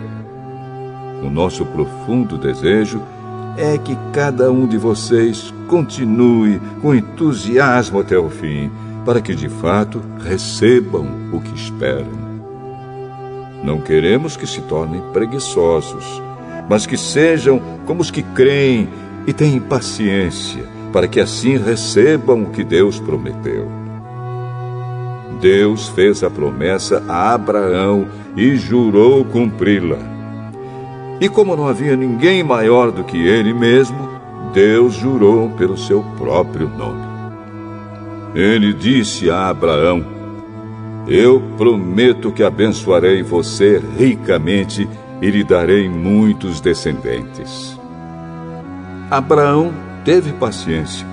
Speaker 1: O nosso profundo desejo é que cada um de vocês continue com entusiasmo até o fim, para que de fato recebam o que esperam. Não queremos que se tornem preguiçosos, mas que sejam como os que creem e têm paciência, para que assim recebam o que Deus prometeu. Deus fez a promessa a Abraão e jurou cumpri-la. E como não havia ninguém maior do que ele mesmo, Deus jurou pelo seu próprio nome. Ele disse a Abraão: Eu prometo que abençoarei você ricamente e lhe darei muitos descendentes. Abraão teve paciência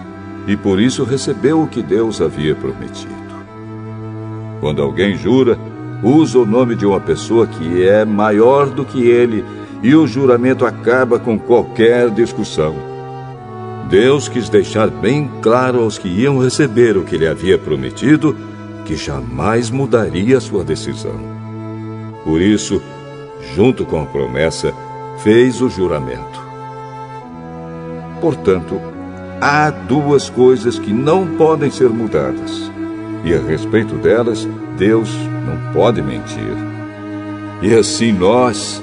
Speaker 1: e por isso recebeu o que Deus havia prometido. Quando alguém jura, usa o nome de uma pessoa que é maior do que ele e o juramento acaba com qualquer discussão. Deus quis deixar bem claro aos que iam receber o que ele havia prometido que jamais mudaria sua decisão. Por isso, junto com a promessa, fez o juramento. Portanto, há duas coisas que não podem ser mudadas, e a respeito delas, Deus não pode mentir. E assim nós,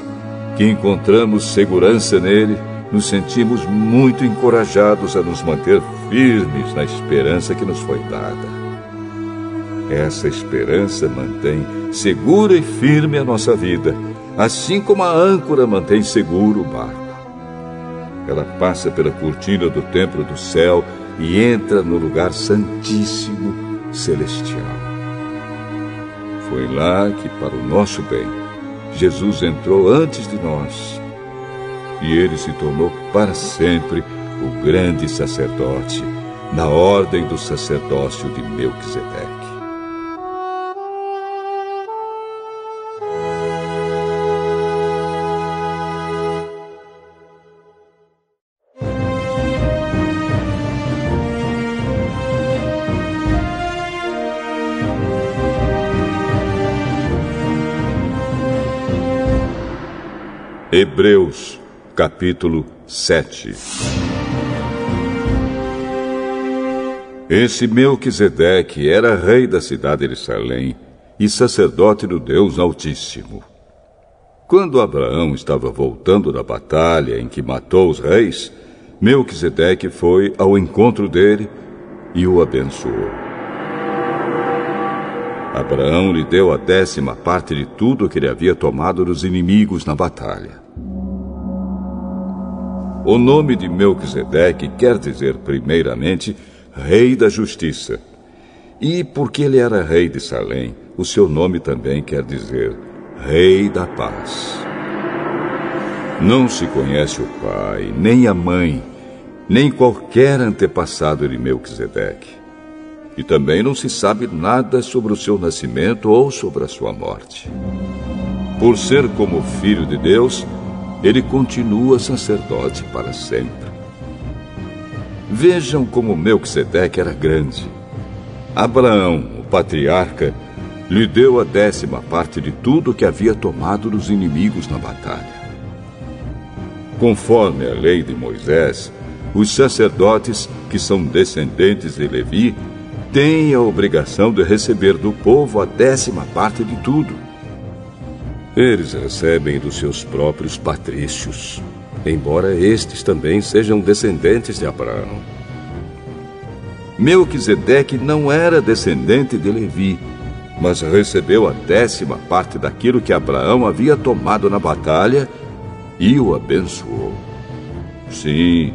Speaker 1: que encontramos segurança nele, nos sentimos muito encorajados a nos manter firmes na esperança que nos foi dada. Essa esperança mantém segura e firme a nossa vida, assim como a âncora mantém seguro o barco. Ela passa pela cortina do templo do céu e entra no lugar santíssimo celestial. Foi lá que, para o nosso bem, Jesus entrou antes de nós e ele se tornou para sempre o grande sacerdote na ordem do sacerdócio de Melquisedeque. Hebreus, capítulo 7 Esse Melquisedeque era rei da cidade de Salém e sacerdote do Deus Altíssimo. Quando Abraão estava voltando da batalha em que matou os reis, Melquisedeque foi ao encontro dele e o abençoou. Abraão lhe deu a décima parte de tudo que ele havia tomado dos inimigos na batalha. O nome de Melquisedeque quer dizer, primeiramente, Rei da Justiça. E porque ele era rei de Salém, o seu nome também quer dizer Rei da Paz. Não se conhece o pai, nem a mãe, nem qualquer antepassado de Melquisedeque. E também não se sabe nada sobre o seu nascimento ou sobre a sua morte. Por ser como filho de Deus, ele continua sacerdote para sempre. Vejam como Melquisedeque era grande. Abraão, o patriarca, lhe deu a décima parte de tudo que havia tomado dos inimigos na batalha. Conforme a lei de Moisés, os sacerdotes, que são descendentes de Levi, tem a obrigação de receber do povo a décima parte de tudo.
Speaker 2: Eles recebem dos seus próprios patrícios, embora estes também sejam descendentes de Abraão.
Speaker 1: Melquisedeque não era descendente de Levi, mas recebeu a décima parte daquilo que Abraão havia tomado na batalha e o abençoou. Sim,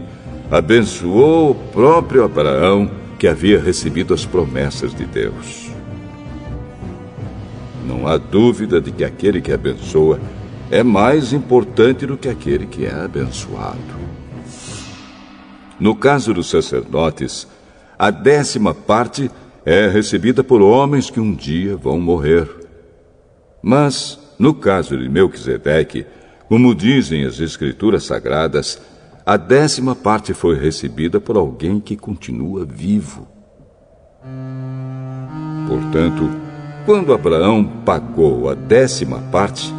Speaker 1: abençoou o próprio Abraão, que havia recebido as promessas de Deus. Não há dúvida de que aquele que abençoa é mais importante do que aquele que é abençoado. No caso dos sacerdotes, a décima parte é recebida por homens que um dia vão morrer. Mas, no caso de Melquisedeque, como dizem as Escrituras Sagradas, a décima parte foi recebida por alguém que continua vivo. Portanto, quando Abraão pagou a décima parte,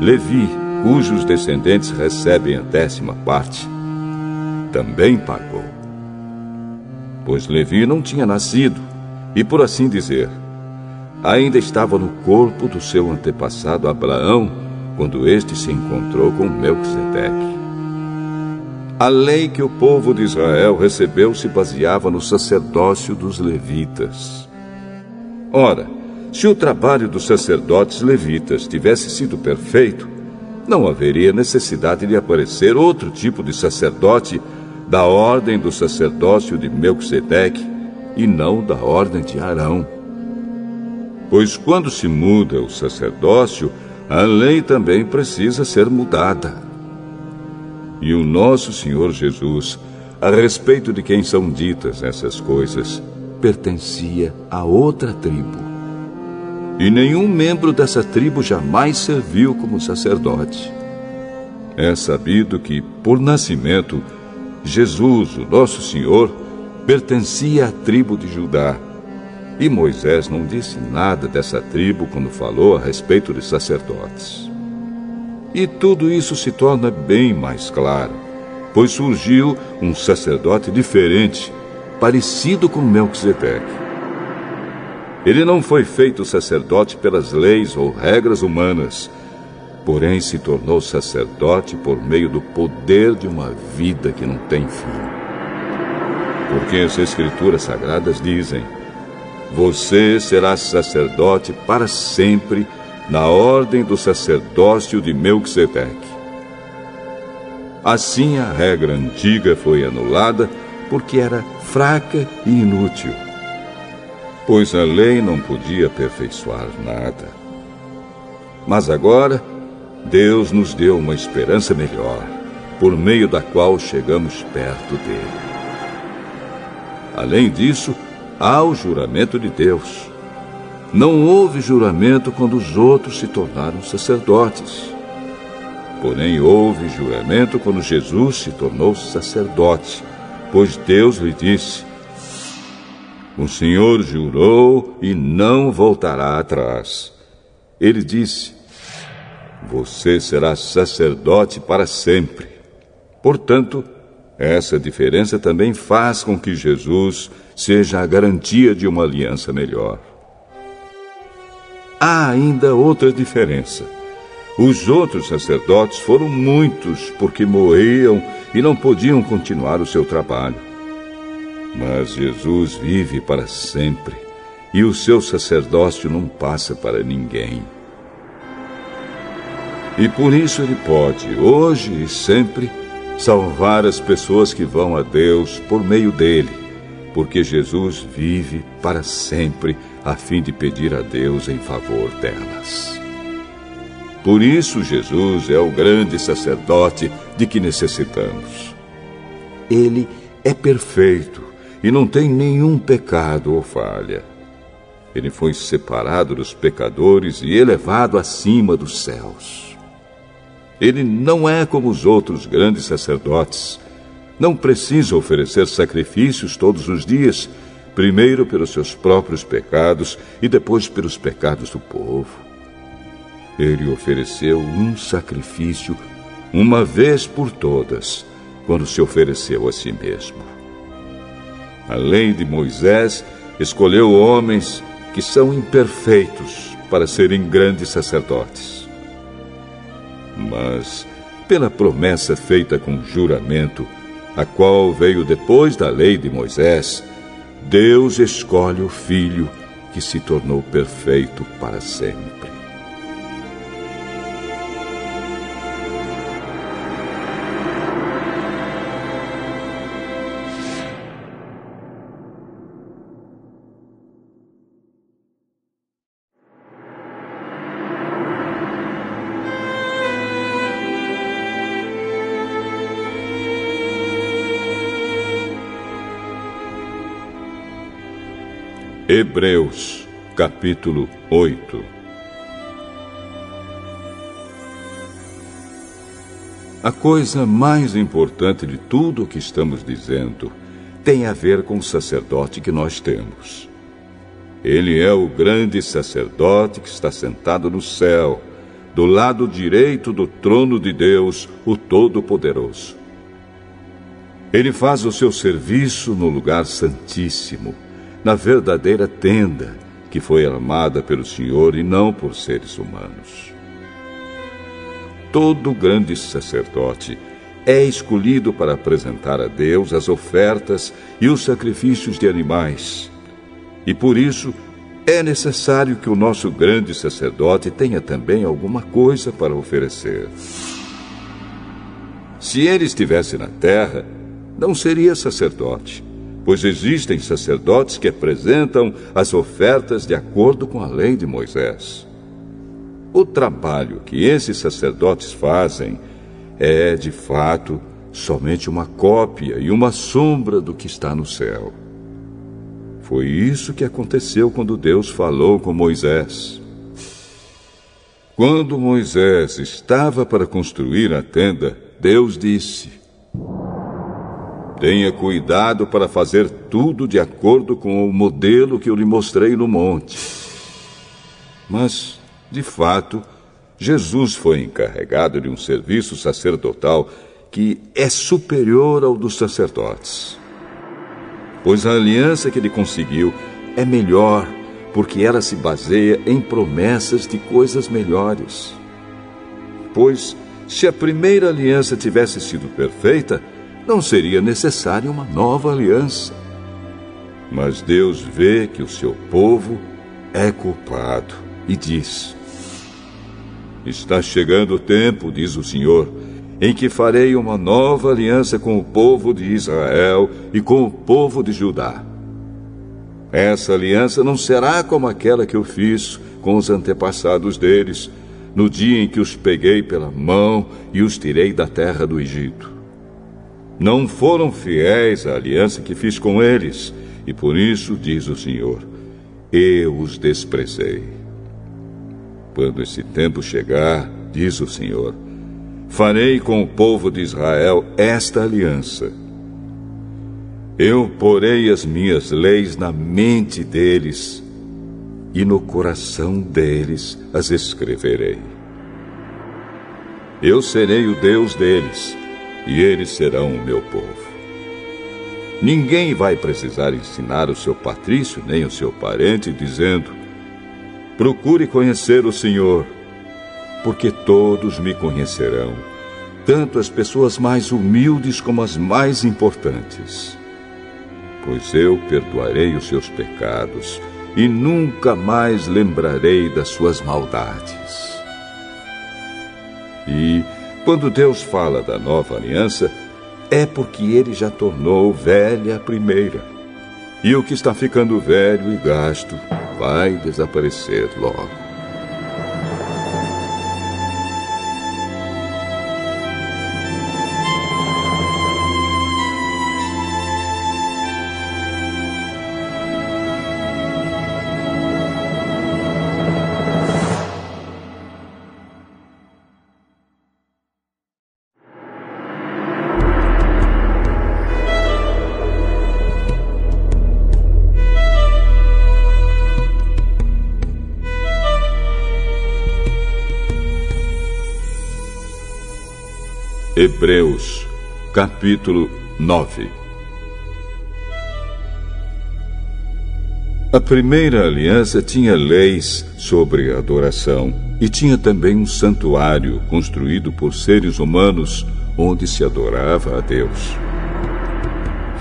Speaker 1: Levi, cujos descendentes recebem a décima parte, também pagou. Pois Levi não tinha nascido, e por assim dizer, ainda estava no corpo do seu antepassado Abraão quando este se encontrou com Melquisedeque. A lei que o povo de Israel recebeu se baseava no sacerdócio dos levitas. Ora, se o trabalho dos sacerdotes levitas tivesse sido perfeito, não haveria necessidade de aparecer outro tipo de sacerdote da ordem do sacerdócio de Melquisedeque e não da ordem de Arão. Pois quando se muda o sacerdócio, a lei também precisa ser mudada. E o nosso Senhor Jesus, a respeito de quem são ditas essas coisas, pertencia a outra tribo. E nenhum membro dessa tribo jamais serviu como sacerdote. É sabido que, por nascimento, Jesus, o nosso Senhor, pertencia à tribo de Judá. E Moisés não disse nada dessa tribo quando falou a respeito de sacerdotes. E tudo isso se torna bem mais claro, pois surgiu um sacerdote diferente, parecido com Melquisedeque. Ele não foi feito sacerdote pelas leis ou regras humanas, porém se tornou sacerdote por meio do poder de uma vida que não tem fim. Porque as Escrituras Sagradas dizem: Você será sacerdote para sempre na ordem do sacerdócio de Melquisedeque. Assim a regra antiga foi anulada porque era fraca e inútil, pois a lei não podia aperfeiçoar nada. Mas agora, Deus nos deu uma esperança melhor, por meio da qual chegamos perto dele. Além disso, há o juramento de Deus não houve juramento quando os outros se tornaram sacerdotes. Porém, houve juramento quando Jesus se tornou sacerdote, pois Deus lhe disse: O Senhor jurou e não voltará atrás. Ele disse: Você será sacerdote para sempre. Portanto, essa diferença também faz com que Jesus seja a garantia de uma aliança melhor há ainda outra diferença. Os outros sacerdotes foram muitos porque morriam e não podiam continuar o seu trabalho. Mas Jesus vive para sempre e o seu sacerdócio não passa para ninguém. E por isso ele pode, hoje e sempre, salvar as pessoas que vão a Deus por meio dele, porque Jesus vive para sempre a fim de pedir a Deus em favor delas. Por isso, Jesus é o grande sacerdote de que necessitamos. Ele é perfeito e não tem nenhum pecado ou falha. Ele foi separado dos pecadores e elevado acima dos céus. Ele não é como os outros grandes sacerdotes. Não precisa oferecer sacrifícios todos os dias primeiro pelos seus próprios pecados e depois pelos pecados do povo. Ele ofereceu um sacrifício uma vez por todas, quando se ofereceu a si mesmo. A lei de Moisés escolheu homens que são imperfeitos para serem grandes sacerdotes. Mas, pela promessa feita com juramento, a qual veio depois da lei de Moisés, Deus escolhe o Filho que se tornou perfeito para sempre. Hebreus, capítulo 8 A coisa mais importante de tudo o que estamos dizendo tem a ver com o sacerdote que nós temos. Ele é o grande sacerdote que está sentado no céu, do lado direito do trono de Deus, o Todo-Poderoso. Ele faz o seu serviço no lugar santíssimo na verdadeira tenda que foi armada pelo Senhor e não por seres humanos. Todo grande sacerdote é escolhido para apresentar a Deus as ofertas e os sacrifícios de animais. E por isso é necessário que o nosso grande sacerdote tenha também alguma coisa para oferecer. Se ele estivesse na terra, não seria sacerdote pois existem sacerdotes que apresentam as ofertas de acordo com a lei de Moisés. O trabalho que esses sacerdotes fazem é, de fato, somente uma cópia e uma sombra do que está no céu. Foi isso que aconteceu quando Deus falou com Moisés. Quando Moisés estava para construir a tenda, Deus disse: Tenha cuidado para fazer tudo de acordo com o modelo que eu lhe mostrei no monte. Mas, de fato, Jesus foi encarregado de um serviço sacerdotal que é superior ao dos sacerdotes. Pois a aliança que ele conseguiu é melhor, porque ela se baseia em promessas de coisas melhores. Pois, se a primeira aliança tivesse sido perfeita, não seria necessária uma nova aliança. Mas Deus vê que o seu povo é culpado e diz: Está chegando o tempo, diz o Senhor, em que farei uma nova aliança com o povo de Israel e com o povo de Judá. Essa aliança não será como aquela que eu fiz com os antepassados deles, no dia em que os peguei pela mão e os tirei da terra do Egito. Não foram fiéis à aliança que fiz com eles, e por isso, diz o Senhor, eu os desprezei. Quando esse tempo chegar, diz o Senhor, farei com o povo de Israel esta aliança. Eu porei as minhas leis na mente deles e no coração deles as escreverei. Eu serei o Deus deles e eles serão o meu povo. Ninguém vai precisar ensinar o seu patrício nem o seu parente, dizendo: Procure conhecer o Senhor, porque todos me conhecerão, tanto as pessoas mais humildes como as mais importantes. Pois eu perdoarei os seus pecados e nunca mais lembrarei das suas maldades. E quando Deus fala da nova aliança, é porque ele já tornou velha a primeira. E o que está ficando velho e gasto vai desaparecer logo. Capítulo 9 A primeira aliança tinha leis sobre adoração e tinha também um santuário construído por seres humanos onde se adorava a Deus.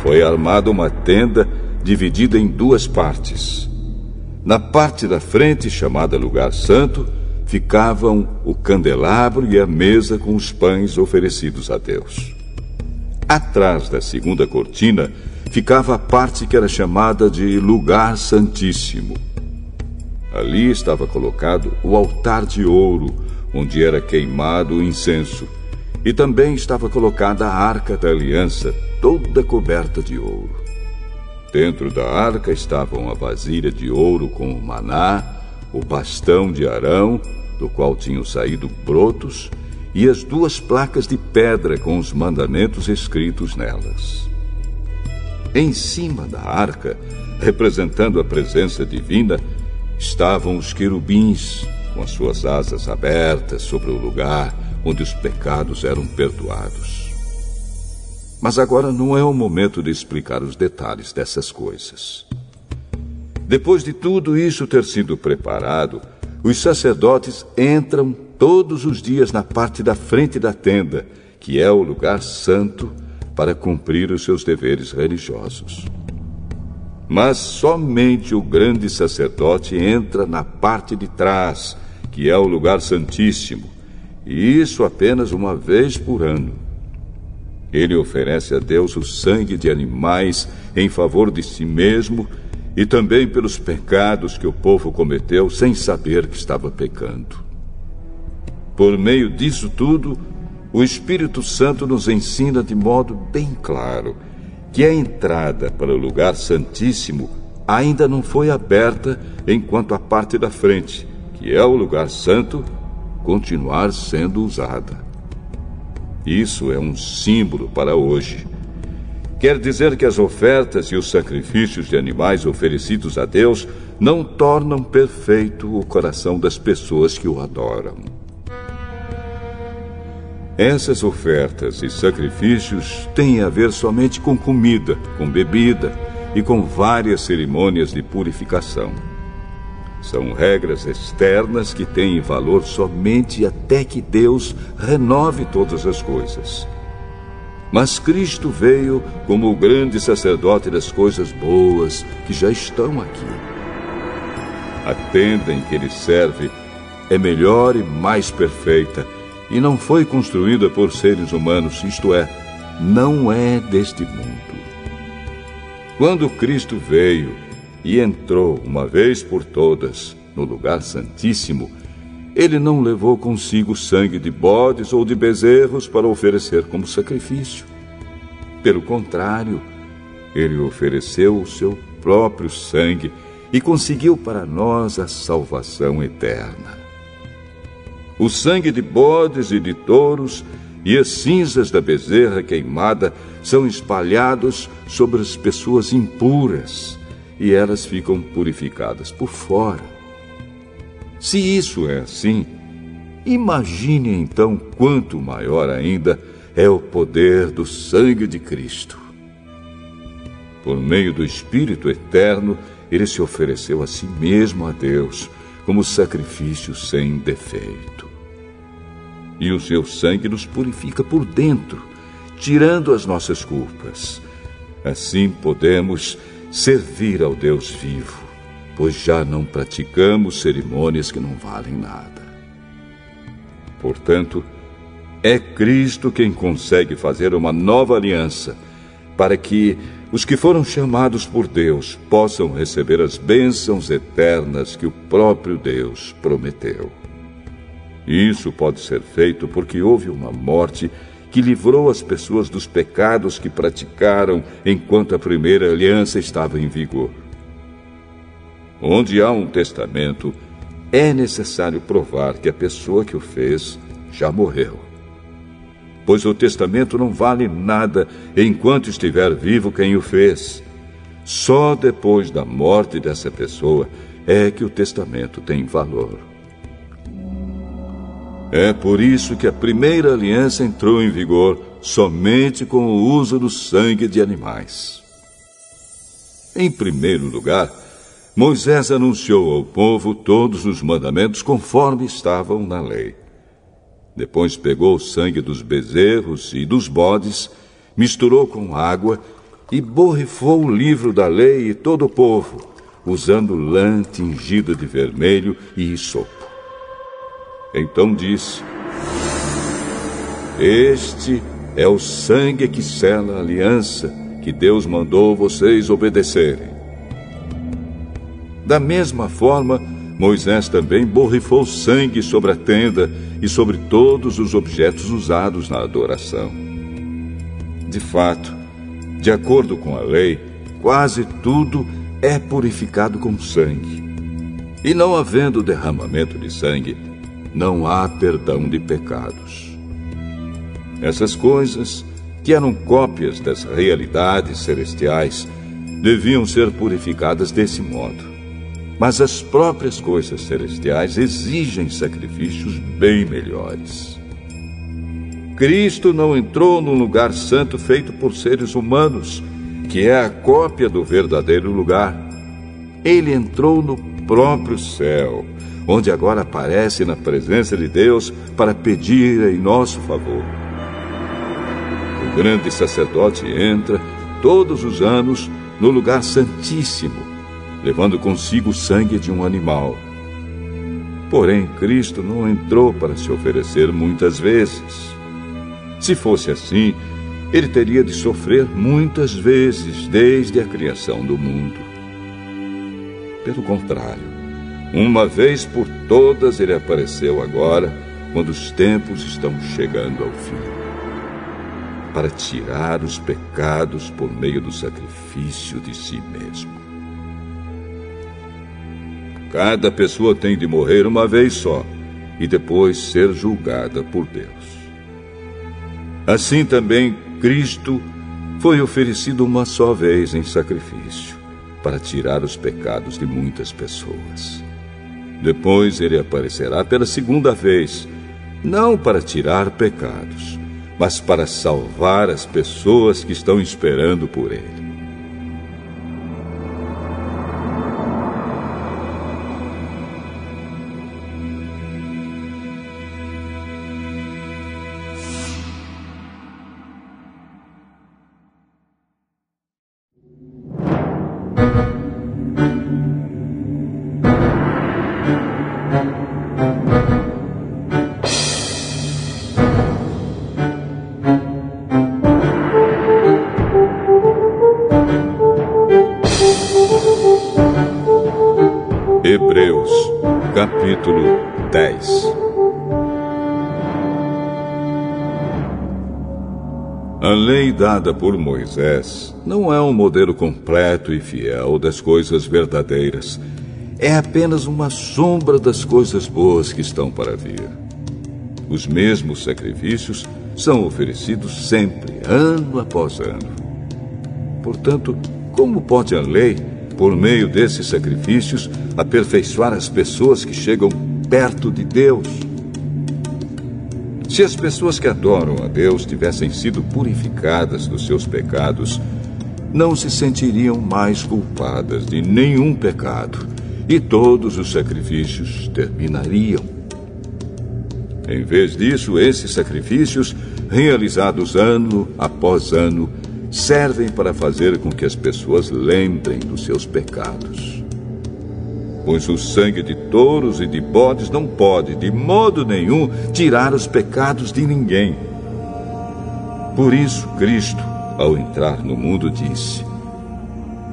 Speaker 1: Foi armada uma tenda dividida em duas partes. Na parte da frente, chamada Lugar Santo, ficavam o candelabro e a mesa com os pães oferecidos a Deus. Atrás da segunda cortina ficava a parte que era chamada de Lugar Santíssimo. Ali estava colocado o altar de ouro, onde era queimado o incenso, e também estava colocada a arca da aliança, toda coberta de ouro. Dentro da arca estavam a vasilha de ouro com o maná, o bastão de Arão, do qual tinham saído brotos, e as duas placas de pedra com os mandamentos escritos nelas. Em cima da arca, representando a presença divina, estavam os querubins, com as suas asas abertas sobre o lugar onde os pecados eram perdoados. Mas agora não é o momento de explicar os detalhes dessas coisas. Depois de tudo isso ter sido preparado, os sacerdotes entram todos os dias na parte da frente da tenda, que é o lugar santo, para cumprir os seus deveres religiosos. Mas somente o grande sacerdote entra na parte de trás, que é o lugar santíssimo, e isso apenas uma vez por ano. Ele oferece a Deus o sangue de animais em favor de si mesmo e também pelos pecados que o povo cometeu sem saber que estava pecando. Por meio disso tudo, o Espírito Santo nos ensina de modo bem claro que a entrada para o lugar santíssimo ainda não foi aberta enquanto a parte da frente, que é o lugar santo, continuar sendo usada. Isso é um símbolo para hoje. Quer dizer que as ofertas e os sacrifícios de animais oferecidos a Deus não tornam perfeito o coração das pessoas que o adoram. Essas ofertas e sacrifícios têm a ver somente com comida, com bebida e com várias cerimônias de purificação. São regras externas que têm valor somente até que Deus renove todas as coisas. Mas Cristo veio como o grande sacerdote das coisas boas que já estão aqui. A tenda em que ele serve é melhor e mais perfeita e não foi construída por seres humanos, isto é, não é deste mundo. Quando Cristo veio, e entrou uma vez por todas no lugar santíssimo, ele não levou consigo sangue de bodes ou de bezerros para oferecer como sacrifício. Pelo contrário, ele ofereceu o seu próprio sangue e conseguiu para nós a salvação eterna. O sangue de bodes e de touros e as cinzas da bezerra queimada são espalhados sobre as pessoas impuras e elas ficam purificadas por fora. Se isso é assim, imagine então quanto maior ainda é o poder do sangue de Cristo. Por meio do Espírito eterno, ele se ofereceu a si mesmo a Deus como sacrifício sem defeito. E o seu sangue nos purifica por dentro, tirando as nossas culpas. Assim podemos servir ao Deus vivo, pois já não praticamos cerimônias que não valem nada. Portanto, é Cristo quem consegue fazer uma nova aliança para que os que foram chamados por Deus possam receber as bênçãos eternas que o próprio Deus prometeu. Isso pode ser feito porque houve uma morte que livrou as pessoas dos pecados que praticaram enquanto a primeira aliança estava em vigor. Onde há um testamento, é necessário provar que a pessoa que o fez já morreu. Pois o testamento não vale nada enquanto estiver vivo quem o fez. Só depois da morte dessa pessoa é que o testamento tem valor. É por isso que a primeira aliança entrou em vigor somente com o uso do sangue de animais. Em primeiro lugar, Moisés anunciou ao povo todos os mandamentos conforme estavam na lei. Depois pegou o sangue dos bezerros e dos bodes, misturou com água e borrifou o livro da lei e todo o povo, usando lã tingida de vermelho e isopo. Então disse: Este é o sangue que sela a aliança que Deus mandou vocês obedecerem. Da mesma forma, Moisés também borrifou sangue sobre a tenda e sobre todos os objetos usados na adoração. De fato, de acordo com a lei, quase tudo é purificado com sangue. E não havendo derramamento de sangue, não há perdão de pecados. Essas coisas, que eram cópias das realidades celestiais, deviam ser purificadas desse modo. Mas as próprias coisas celestiais exigem sacrifícios bem melhores. Cristo não entrou num lugar santo feito por seres humanos, que é a cópia do verdadeiro lugar. Ele entrou no próprio céu, onde agora aparece na presença de Deus para pedir em nosso favor. O grande sacerdote entra todos os anos no lugar santíssimo levando consigo o sangue de um animal. Porém, Cristo não entrou para se oferecer muitas vezes. Se fosse assim, ele teria de sofrer muitas vezes desde a criação do mundo. Pelo contrário, uma vez por todas ele apareceu agora, quando os tempos estão chegando ao fim, para tirar os pecados por meio do sacrifício de si mesmo. Cada pessoa tem de morrer uma vez só e depois ser julgada por Deus. Assim também Cristo foi oferecido uma só vez em sacrifício para tirar os pecados de muitas pessoas. Depois ele aparecerá pela segunda vez, não para tirar pecados, mas para salvar as pessoas que estão esperando por ele. Dada por Moisés não é um modelo completo e fiel das coisas verdadeiras. É apenas uma sombra das coisas boas que estão para vir. Os mesmos sacrifícios são oferecidos sempre, ano após ano. Portanto, como pode a lei, por meio desses sacrifícios, aperfeiçoar as pessoas que chegam perto de Deus? Se as pessoas que adoram a Deus tivessem sido purificadas dos seus pecados, não se sentiriam mais culpadas de nenhum pecado e todos os sacrifícios terminariam. Em vez disso, esses sacrifícios, realizados ano após ano, servem para fazer com que as pessoas lembrem dos seus pecados pois o sangue de touros e de bodes não pode, de modo nenhum, tirar os pecados de ninguém. Por isso, Cristo, ao entrar no mundo, disse: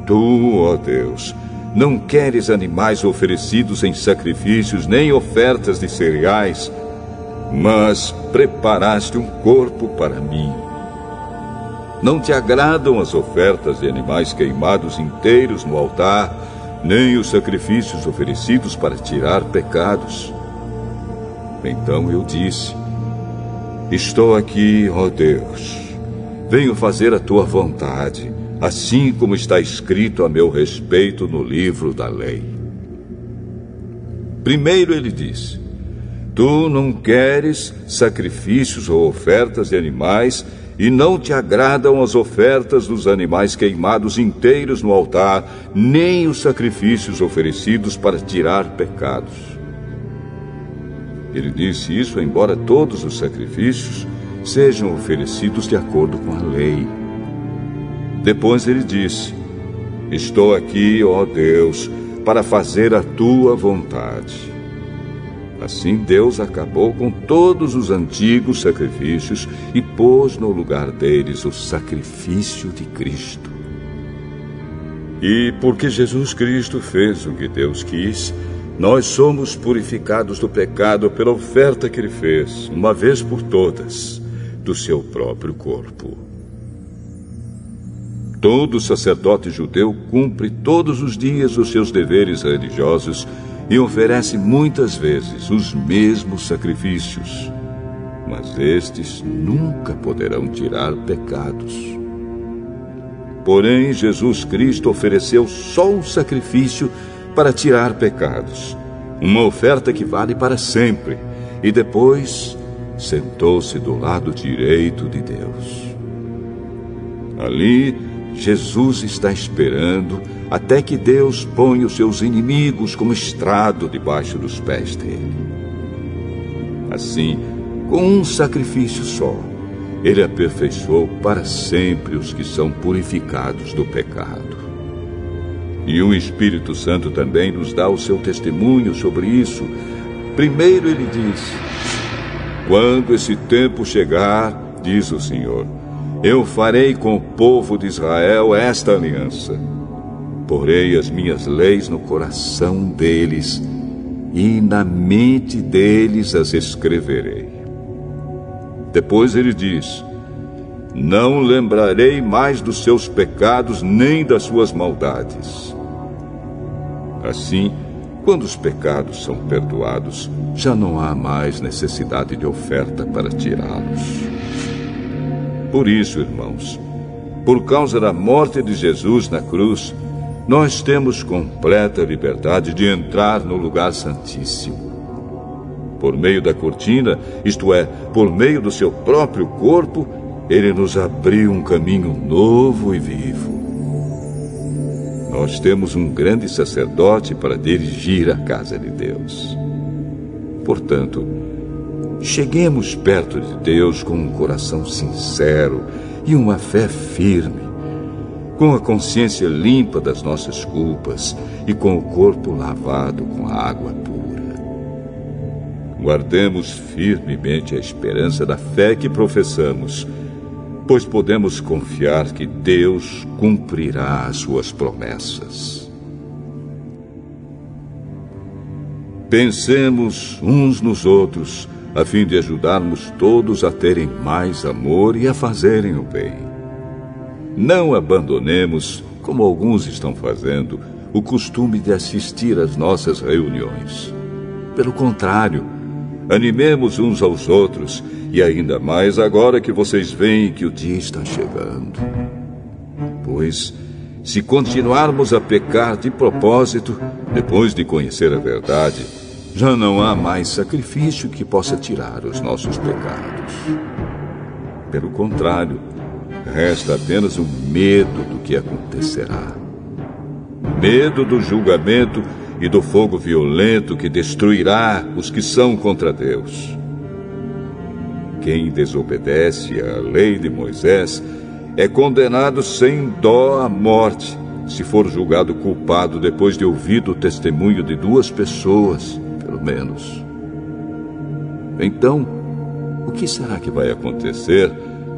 Speaker 1: Tu, ó Deus, não queres animais oferecidos em sacrifícios, nem ofertas de cereais, mas preparaste um corpo para mim. Não te agradam as ofertas de animais queimados inteiros no altar, nem os sacrifícios oferecidos para tirar pecados. Então eu disse: Estou aqui, ó Deus. Venho fazer a tua vontade, assim como está escrito a meu respeito no livro da lei. Primeiro ele disse: Tu não queres sacrifícios ou ofertas de animais e não te agradam as ofertas dos animais queimados inteiros no altar, nem os sacrifícios oferecidos para tirar pecados. Ele disse isso, embora todos os sacrifícios sejam oferecidos de acordo com a lei. Depois ele disse: Estou aqui, ó Deus, para fazer a tua vontade. Assim Deus acabou com todos os antigos sacrifícios e pôs no lugar deles o sacrifício de Cristo. E porque Jesus Cristo fez o que Deus quis, nós somos purificados do pecado pela oferta que ele fez, uma vez por todas, do seu próprio corpo. Todo sacerdote judeu cumpre todos os dias os seus deveres religiosos e oferece muitas vezes os mesmos sacrifícios, mas estes nunca poderão tirar pecados. Porém, Jesus Cristo ofereceu só um sacrifício para tirar pecados, uma oferta que vale para sempre, e depois sentou-se do lado direito de Deus. Ali, Jesus está esperando até que Deus ponha os seus inimigos como estrado debaixo dos pés dele. Assim, com um sacrifício só, ele aperfeiçoou para sempre os que são purificados do pecado. E o Espírito Santo também nos dá o seu testemunho sobre isso. Primeiro ele diz: Quando esse tempo chegar, diz o Senhor, eu farei com o povo de Israel esta aliança Porei as minhas leis no coração deles e na mente deles as escreverei. Depois ele diz: Não lembrarei mais dos seus pecados nem das suas maldades. Assim, quando os pecados são perdoados, já não há mais necessidade de oferta para tirá-los. Por isso, irmãos, por causa da morte de Jesus na cruz, nós temos completa liberdade de entrar no lugar santíssimo. Por meio da cortina, isto é, por meio do seu próprio corpo, ele nos abriu um caminho novo e vivo. Nós temos um grande sacerdote para dirigir a casa de Deus. Portanto, cheguemos perto de Deus com um coração sincero e uma fé firme com a consciência limpa das nossas culpas e com o corpo lavado com a água pura. Guardemos firmemente a esperança da fé que professamos, pois podemos confiar que Deus cumprirá as suas promessas. Pensemos uns nos outros, a fim de ajudarmos todos a terem mais amor e a fazerem o bem. Não abandonemos, como alguns estão fazendo, o costume de assistir às nossas reuniões. Pelo contrário, animemos uns aos outros, e ainda mais agora que vocês veem que o dia está chegando. Pois, se continuarmos a pecar de propósito, depois de conhecer a verdade, já não há mais sacrifício que possa tirar os nossos pecados. Pelo contrário, Resta apenas o medo do que acontecerá. Medo do julgamento e do fogo violento que destruirá os que são contra Deus. Quem desobedece à lei de Moisés é condenado sem dó à morte, se for julgado culpado depois de ouvido o testemunho de duas pessoas, pelo menos. Então, o que será que vai acontecer?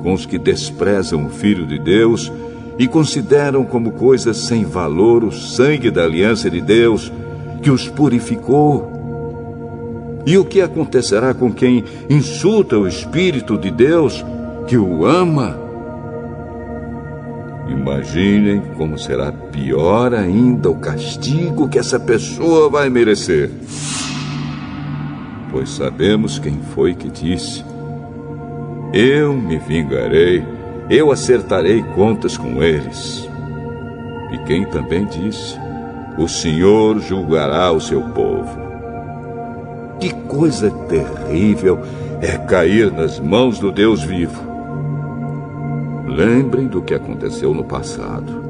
Speaker 1: com os que desprezam o Filho de Deus e consideram como coisa sem valor o sangue da aliança de Deus que os purificou. E o que acontecerá com quem insulta o Espírito de Deus que o ama? Imaginem como será pior ainda o castigo que essa pessoa vai merecer. Pois sabemos quem foi que disse: eu me vingarei, eu acertarei contas com eles. E quem também disse: O Senhor julgará o seu povo. Que coisa terrível é cair nas mãos do Deus vivo. lembrem do que aconteceu no passado.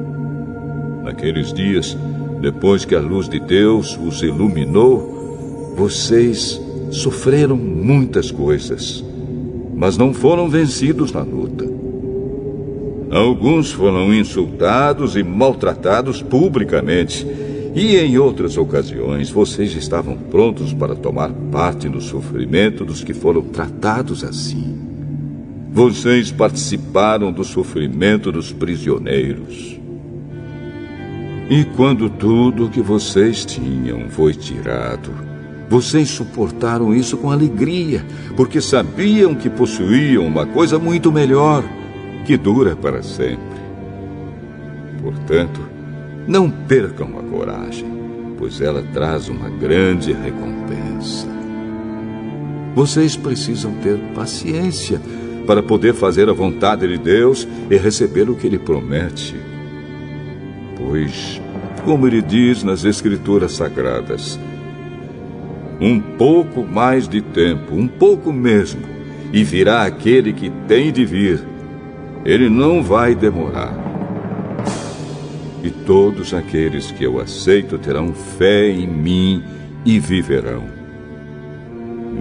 Speaker 1: Naqueles dias, depois que a luz de Deus os iluminou, vocês sofreram muitas coisas, mas não foram vencidos na luta. Alguns foram insultados e maltratados publicamente, e em outras ocasiões vocês estavam prontos para tomar parte no sofrimento dos que foram tratados assim. Vocês participaram do sofrimento dos prisioneiros. E quando tudo o que vocês tinham foi tirado, vocês suportaram isso com alegria, porque sabiam que possuíam uma coisa muito melhor, que dura para sempre. Portanto, não percam a coragem, pois ela traz uma grande recompensa. Vocês precisam ter paciência para poder fazer a vontade de Deus e receber o que Ele promete. Pois, como Ele diz nas Escrituras Sagradas, um pouco mais de tempo, um pouco mesmo, e virá aquele que tem de vir. Ele não vai demorar. E todos aqueles que eu aceito terão fé em mim e viverão.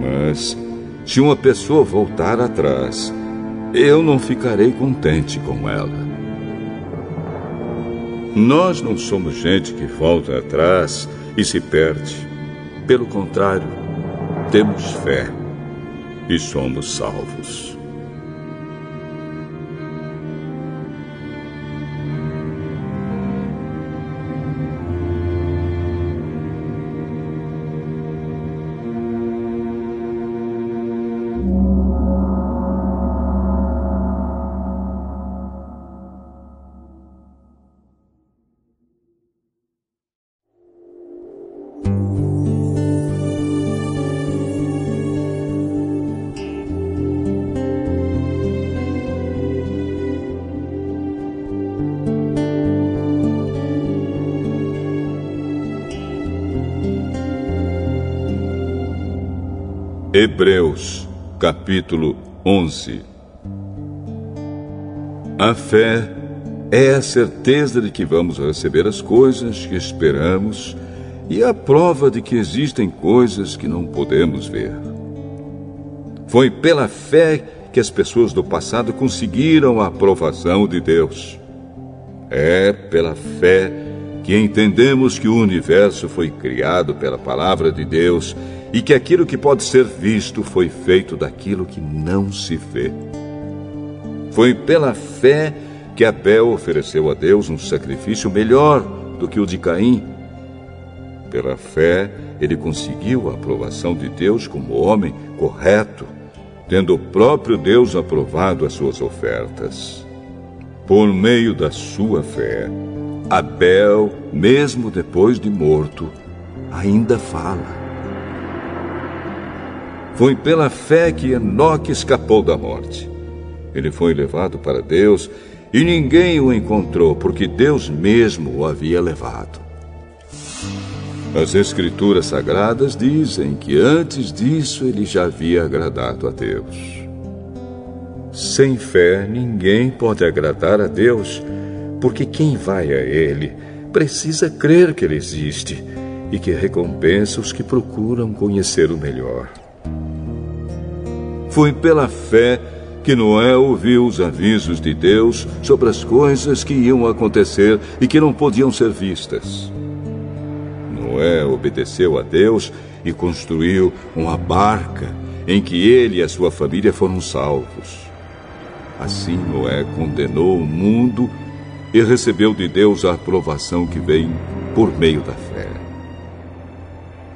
Speaker 1: Mas, se uma pessoa voltar atrás, eu não ficarei contente com ela. Nós não somos gente que volta atrás e se perde. Pelo contrário, temos fé e somos salvos. Hebreus, capítulo 11 A fé é a certeza de que vamos receber as coisas que esperamos e a prova de que existem coisas que não podemos ver. Foi pela fé que as pessoas do passado conseguiram a aprovação de Deus. É pela fé que entendemos que o universo foi criado pela palavra de Deus e que aquilo que pode ser visto foi feito daquilo que não se vê. Foi pela fé que Abel ofereceu a Deus um sacrifício melhor do que o de Caim. Pela fé, ele conseguiu a aprovação de Deus como homem correto, tendo o próprio Deus aprovado as suas ofertas. Por meio da sua fé, Abel, mesmo depois de morto, ainda fala. Foi pela fé que Enoque escapou da morte. Ele foi levado para Deus e ninguém o encontrou, porque Deus mesmo o havia levado. As Escrituras Sagradas dizem que antes disso ele já havia agradado a Deus. Sem fé, ninguém pode agradar a Deus, porque quem vai a Ele precisa crer que Ele existe e que recompensa os que procuram conhecer o melhor. Foi pela fé que Noé ouviu os avisos de Deus sobre as coisas que iam acontecer e que não podiam ser vistas. Noé obedeceu a Deus e construiu uma barca em que ele e a sua família foram salvos. Assim, Noé condenou o mundo e recebeu de Deus a aprovação que vem por meio da fé.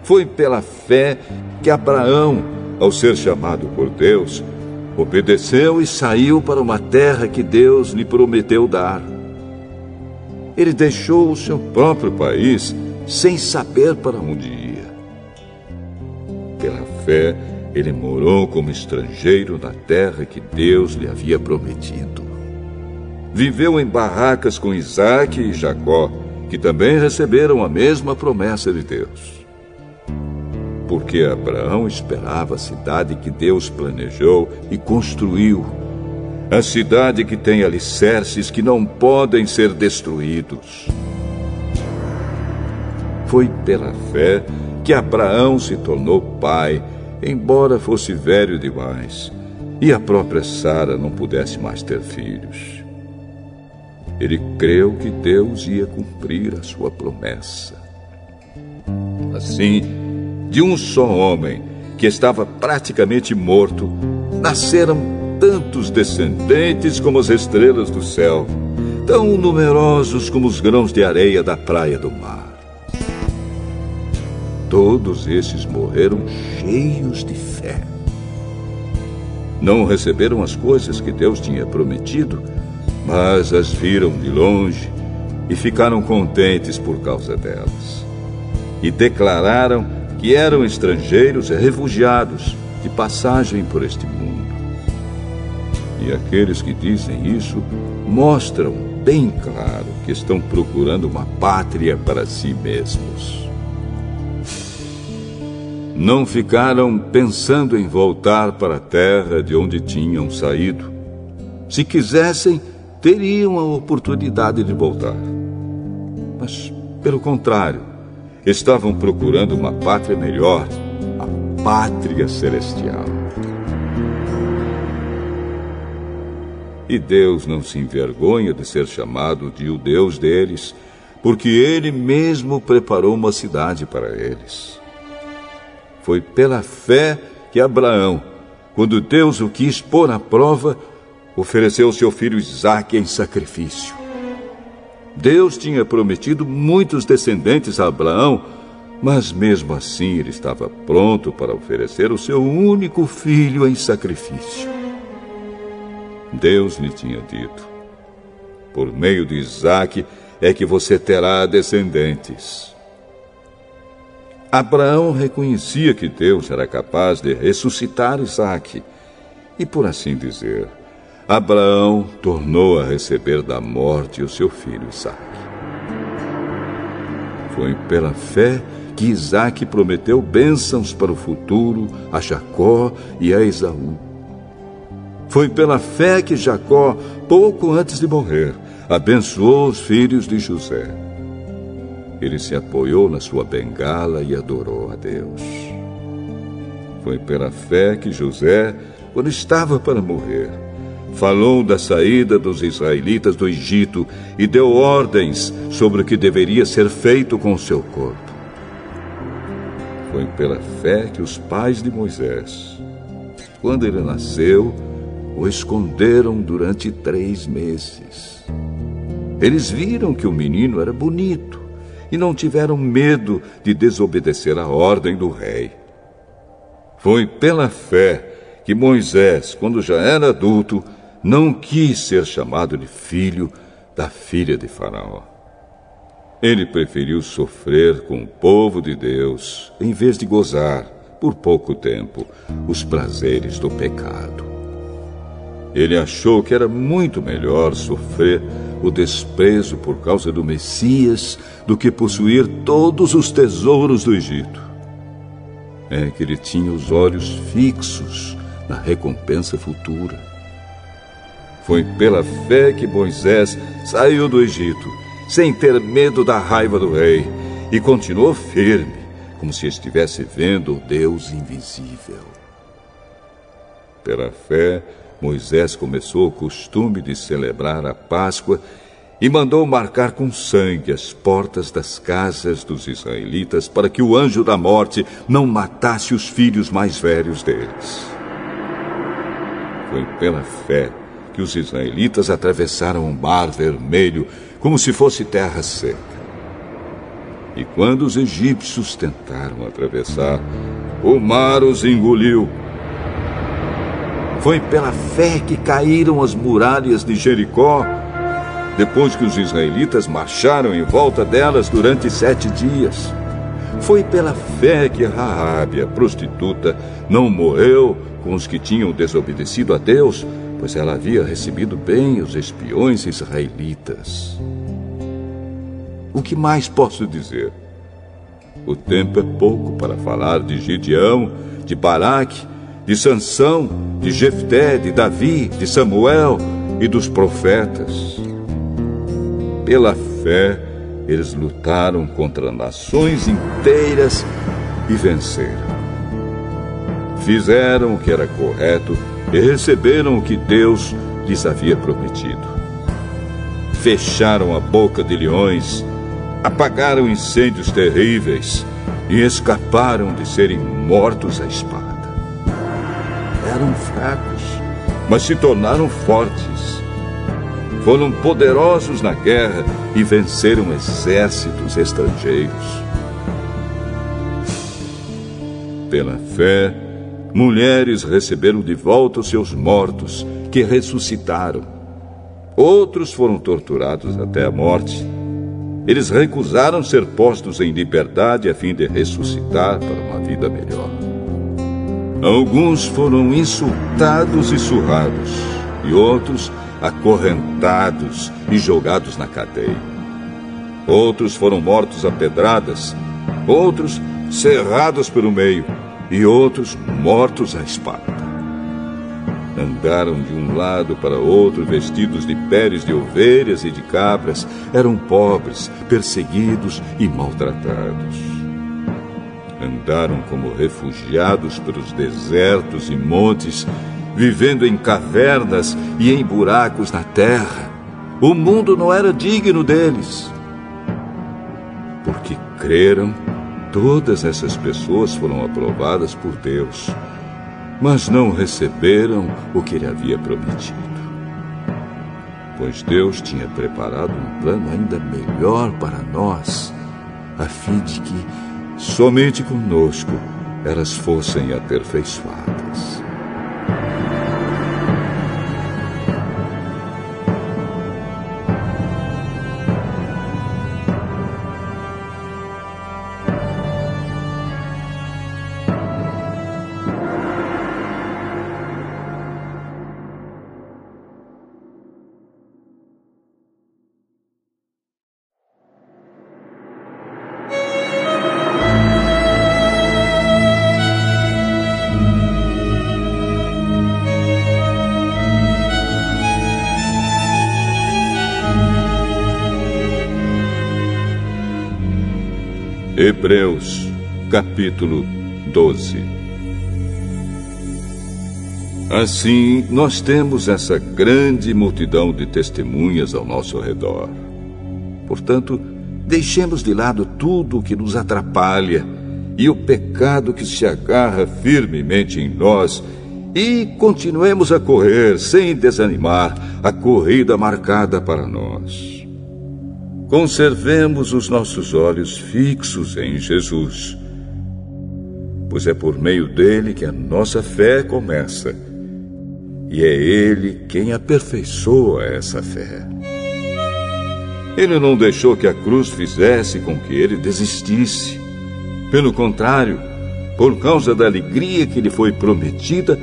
Speaker 1: Foi pela fé que Abraão ao ser chamado por Deus, obedeceu e saiu para uma terra que Deus lhe prometeu dar. Ele deixou o seu próprio país sem saber para onde ia. Pela fé, ele morou como estrangeiro na terra que Deus lhe havia prometido. Viveu em barracas com Isaac e Jacó, que também receberam a mesma promessa de Deus porque Abraão esperava a cidade que Deus planejou e construiu, a cidade que tem alicerces que não podem ser destruídos. Foi pela fé que Abraão se tornou pai, embora fosse velho demais, e a própria Sara não pudesse mais ter filhos. Ele creu que Deus ia cumprir a sua promessa. Assim, de um só homem, que estava praticamente morto, nasceram tantos descendentes como as estrelas do céu, tão numerosos como os grãos de areia da praia do mar. Todos esses morreram cheios de fé. Não receberam as coisas que Deus tinha prometido, mas as viram de longe e ficaram contentes por causa delas. E declararam que eram estrangeiros e refugiados de passagem por este mundo. E aqueles que dizem isso mostram bem claro que estão procurando uma pátria para si mesmos. Não ficaram pensando em voltar para a terra de onde tinham saído. Se quisessem, teriam a oportunidade de voltar. Mas, pelo contrário, estavam procurando uma pátria melhor, a pátria celestial. E Deus não se envergonha de ser chamado de o Deus deles, porque Ele mesmo preparou uma cidade para eles. Foi pela fé que Abraão, quando Deus o quis pôr à prova, ofereceu seu filho Isaque em sacrifício. Deus tinha prometido muitos descendentes a Abraão, mas mesmo assim ele estava pronto para oferecer o seu único filho em sacrifício. Deus lhe tinha dito: Por meio de Isaac é que você terá descendentes. Abraão reconhecia que Deus era capaz de ressuscitar Isaac, e por assim dizer, Abraão tornou a receber da morte o seu filho Isaac. Foi pela fé que Isaac prometeu bênçãos para o futuro a Jacó e a Esaú. Foi pela fé que Jacó, pouco antes de morrer, abençoou os filhos de José. Ele se apoiou na sua bengala e adorou a Deus. Foi pela fé que José, quando estava para morrer, falou da saída dos israelitas do Egito e deu ordens sobre o que deveria ser feito com o seu corpo. Foi pela fé que os pais de Moisés, quando ele nasceu, o esconderam durante três meses. Eles viram que o menino era bonito e não tiveram medo de desobedecer a ordem do rei. Foi pela fé que Moisés, quando já era adulto, não quis ser chamado de filho da filha de Faraó. Ele preferiu sofrer com o povo de Deus em vez de gozar, por pouco tempo, os prazeres do pecado. Ele achou que era muito melhor sofrer o desprezo por causa do Messias do que possuir todos os tesouros do Egito. É que ele tinha os olhos fixos na recompensa futura. Foi pela fé que Moisés saiu do Egito, sem ter medo da raiva do rei, e continuou firme, como se estivesse vendo o Deus invisível. Pela fé, Moisés começou o costume de celebrar a Páscoa e mandou marcar com sangue as portas das casas dos israelitas para que o anjo da morte não matasse os filhos mais velhos deles. Foi pela fé que os israelitas atravessaram o mar vermelho como se fosse terra seca. E quando os egípcios tentaram atravessar, o mar os engoliu foi pela fé que caíram as muralhas de Jericó, depois que os israelitas marcharam em volta delas durante sete dias. Foi pela fé que Raabe, a prostituta, não morreu com os que tinham desobedecido a Deus, pois ela havia recebido bem os espiões israelitas. O que mais posso dizer? O tempo é pouco para falar de Gideão, de Baraque de Sansão, de Jefté, de Davi, de Samuel e dos profetas. Pela fé, eles lutaram contra nações inteiras e venceram. Fizeram o que era correto e receberam o que Deus lhes havia prometido. Fecharam a boca de leões, apagaram incêndios terríveis e escaparam de serem mortos à espada eram fracos, mas se tornaram fortes. Foram poderosos na guerra e venceram exércitos estrangeiros. Pela fé, mulheres receberam de volta os seus mortos, que ressuscitaram. Outros foram torturados até a morte. Eles recusaram ser postos em liberdade a fim de ressuscitar para uma vida melhor. Alguns foram insultados e surrados, e outros acorrentados e jogados na cadeia. Outros foram mortos a pedradas, outros cerrados pelo meio, e outros mortos à espada. Andaram de um lado para outro vestidos de peles de ovelhas e de cabras, eram pobres, perseguidos e maltratados andaram como refugiados pelos desertos e montes, vivendo em cavernas e em buracos na terra. O mundo não era digno deles. Porque creram, todas essas pessoas foram aprovadas por Deus, mas não receberam o que ele havia prometido. Pois Deus tinha preparado um plano ainda melhor para nós, a fim de que somente conosco elas fossem aperfeiçoadas. Capítulo 12. Assim, nós temos essa grande multidão de testemunhas ao nosso redor. Portanto, deixemos de lado tudo o que nos atrapalha e o pecado que se agarra firmemente em nós e continuemos a correr sem desanimar a corrida marcada para nós. Conservemos os nossos olhos fixos em Jesus, pois é por meio dele que a nossa fé começa, e é ele quem aperfeiçoa essa fé. Ele não deixou que a cruz fizesse com que ele desistisse. Pelo contrário, por causa da alegria que lhe foi prometida,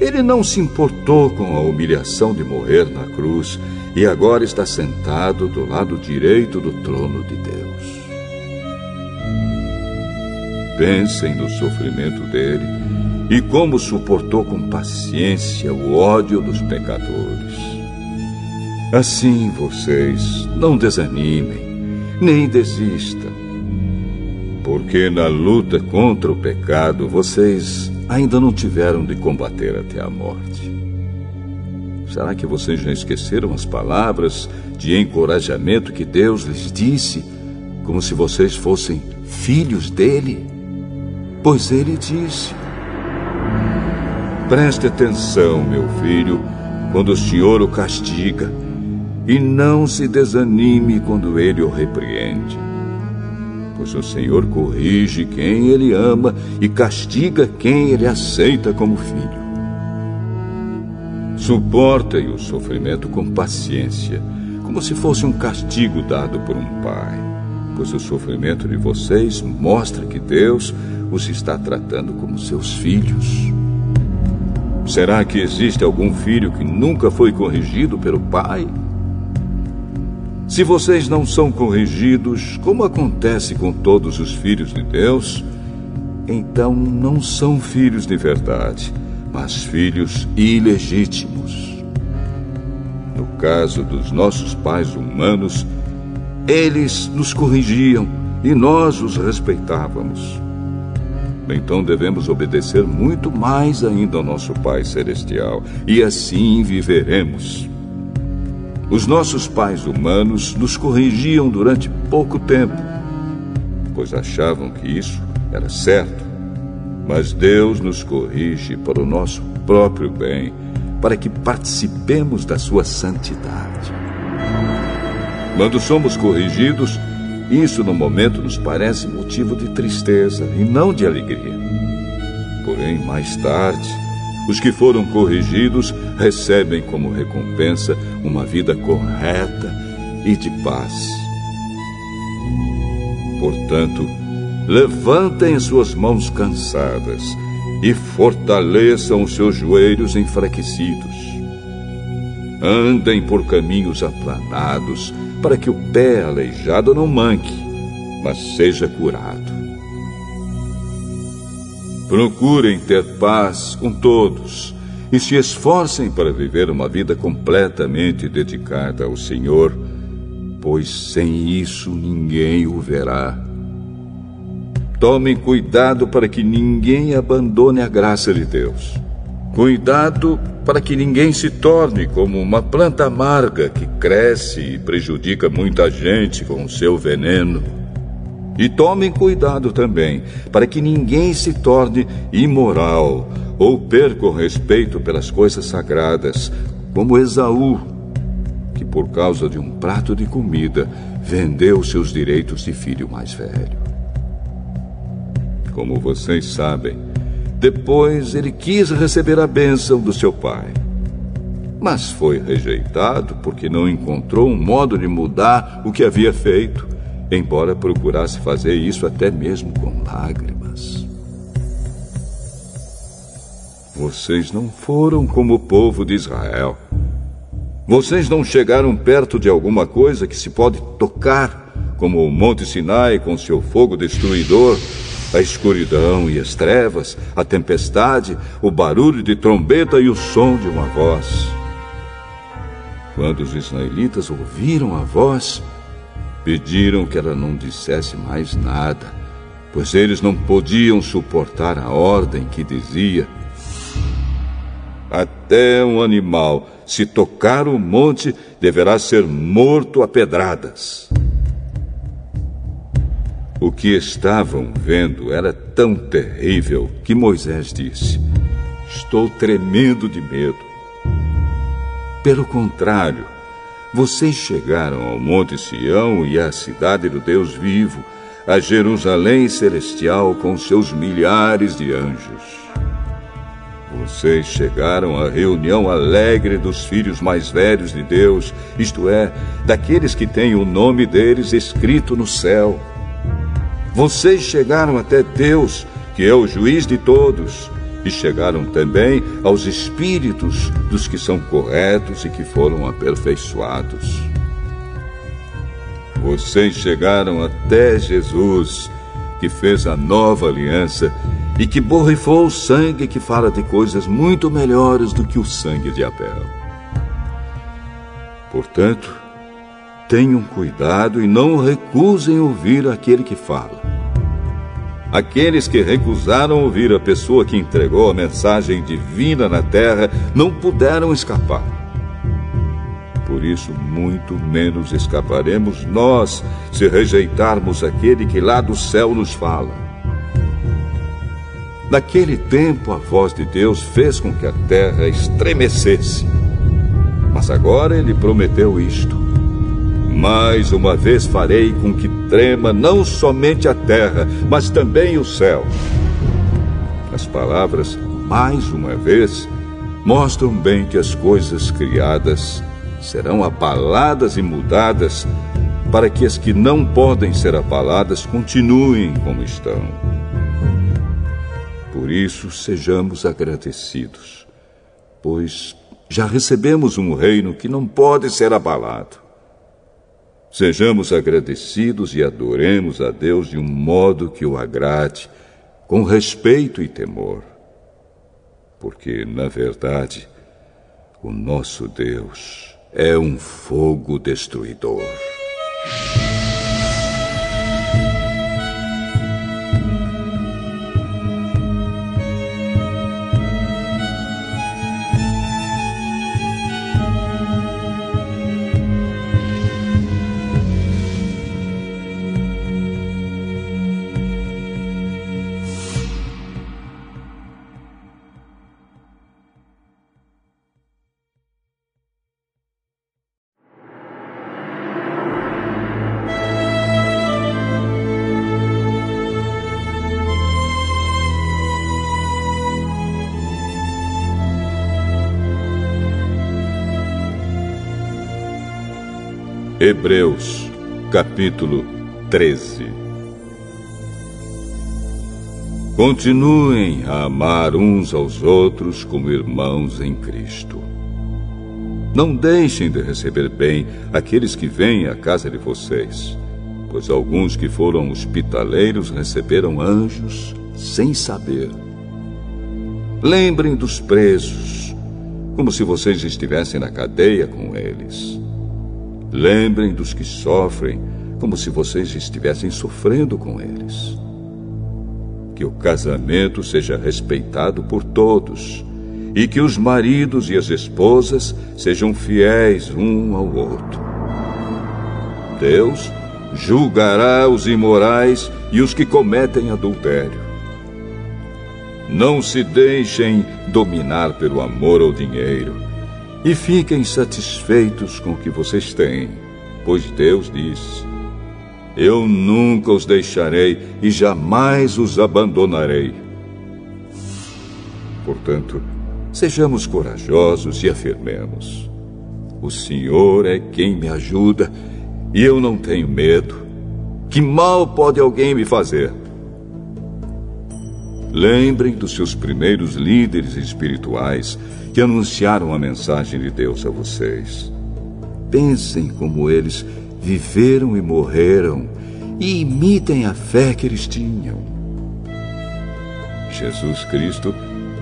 Speaker 1: ele não se importou com a humilhação de morrer na cruz e agora está sentado do lado direito do trono de Deus. Pensem no sofrimento dele e como suportou com paciência o ódio dos pecadores. Assim vocês não desanimem, nem desistam, porque na luta contra o pecado vocês ainda não tiveram de combater até a morte. Será que vocês já esqueceram as palavras de encorajamento que Deus lhes disse, como se vocês fossem filhos dele? Pois ele disse: Preste atenção, meu filho, quando o Senhor o castiga, e não se desanime quando ele o repreende. Pois o Senhor corrige quem ele ama e castiga quem ele aceita como filho. Suportem o sofrimento com paciência, como se fosse um castigo dado por um pai, pois o sofrimento de vocês mostra que Deus os está tratando como seus filhos. Será que existe algum filho que nunca foi corrigido pelo pai? Se vocês não são corrigidos, como acontece com todos os filhos de Deus, então não são filhos de verdade mas filhos ilegítimos. No caso dos nossos pais humanos, eles nos corrigiam e nós os respeitávamos. Então devemos obedecer muito mais ainda ao nosso Pai Celestial, e assim viveremos. Os nossos pais humanos nos corrigiam durante pouco tempo, pois achavam que isso era certo. Mas Deus nos corrige para o nosso próprio bem, para que participemos da sua santidade. Quando somos corrigidos, isso no momento nos parece motivo de tristeza e não de alegria. Porém, mais tarde, os que foram corrigidos recebem como recompensa uma vida correta e de paz. Portanto, levantem suas mãos cansadas e fortaleçam os seus joelhos enfraquecidos. Andem por caminhos aplanados para que o pé aleijado não manque, mas seja curado. Procurem ter paz com todos e se esforcem para viver uma vida completamente dedicada ao Senhor, pois sem isso ninguém o verá. Tomem cuidado para que ninguém abandone a graça de Deus. Cuidado para que ninguém se torne como uma planta amarga que cresce e prejudica muita gente com seu veneno. E tomem cuidado também para que ninguém se torne imoral ou perca o respeito pelas coisas sagradas, como Esaú, que por causa de um prato de comida vendeu seus direitos de filho mais velho. Como vocês sabem, depois ele quis receber a bênção do seu pai. Mas foi rejeitado porque não encontrou um modo de mudar o que havia feito, embora procurasse fazer isso até mesmo com lágrimas. Vocês não foram como o povo de Israel. Vocês não chegaram perto de alguma coisa que se pode tocar, como o Monte Sinai com seu fogo destruidor a escuridão e as trevas, a tempestade, o barulho de trombeta e o som de uma voz. Quando os israelitas ouviram a voz, pediram que ela não dissesse mais nada, pois eles não podiam suportar a ordem que dizia: Até um animal, se tocar o monte, deverá ser morto a pedradas. O que estavam vendo era tão terrível que Moisés disse: Estou tremendo de medo. Pelo contrário, vocês chegaram ao Monte Sião e à cidade do Deus vivo, a Jerusalém celestial com seus milhares de anjos. Vocês chegaram à reunião alegre dos filhos mais velhos de Deus, isto é, daqueles que têm o nome deles escrito no céu. Vocês chegaram até Deus, que é o juiz de todos, e chegaram também aos espíritos dos que são corretos e que foram aperfeiçoados. Vocês chegaram até Jesus, que fez a nova aliança e que borrifou o sangue que fala de coisas muito melhores do que o sangue de Abel. Portanto, Tenham cuidado e não recusem ouvir aquele que fala. Aqueles que recusaram ouvir a pessoa que entregou a mensagem divina na terra não puderam escapar. Por isso, muito menos escaparemos nós se rejeitarmos aquele que lá do céu nos fala. Naquele tempo, a voz de Deus fez com que a terra estremecesse. Mas agora ele prometeu isto mais uma vez farei com que trema não somente a terra, mas também o céu. As palavras, mais uma vez, mostram bem que as coisas criadas serão abaladas e mudadas, para que as que não podem ser abaladas continuem como estão. Por isso, sejamos agradecidos, pois já recebemos um reino que não pode ser abalado. Sejamos agradecidos e adoremos a Deus de um modo que o agrade, com respeito e temor. porque, na verdade, o nosso Deus é um fogo destruidor. Hebreus, capítulo 13. Continuem a amar uns aos outros como irmãos em Cristo. Não deixem de receber bem aqueles que vêm à casa de vocês, pois alguns que foram hospitaleiros receberam anjos sem saber. Lembrem dos presos, como se vocês estivessem na cadeia com eles. Lembrem dos que sofrem, como se vocês estivessem sofrendo com eles. Que o casamento seja respeitado por todos e que os maridos e as esposas sejam fiéis um ao outro. Deus julgará os imorais e os que cometem adultério. Não se deixem dominar pelo amor ao dinheiro e fiquem satisfeitos com o que vocês têm, pois Deus diz: Eu nunca os deixarei e jamais os abandonarei. Portanto, sejamos corajosos e afirmemos: O Senhor é quem me ajuda e eu não tenho medo. Que mal pode alguém me fazer? Lembrem dos seus primeiros líderes espirituais que anunciaram a mensagem de Deus a vocês. Pensem como eles viveram e morreram e imitem a fé que eles tinham. Jesus Cristo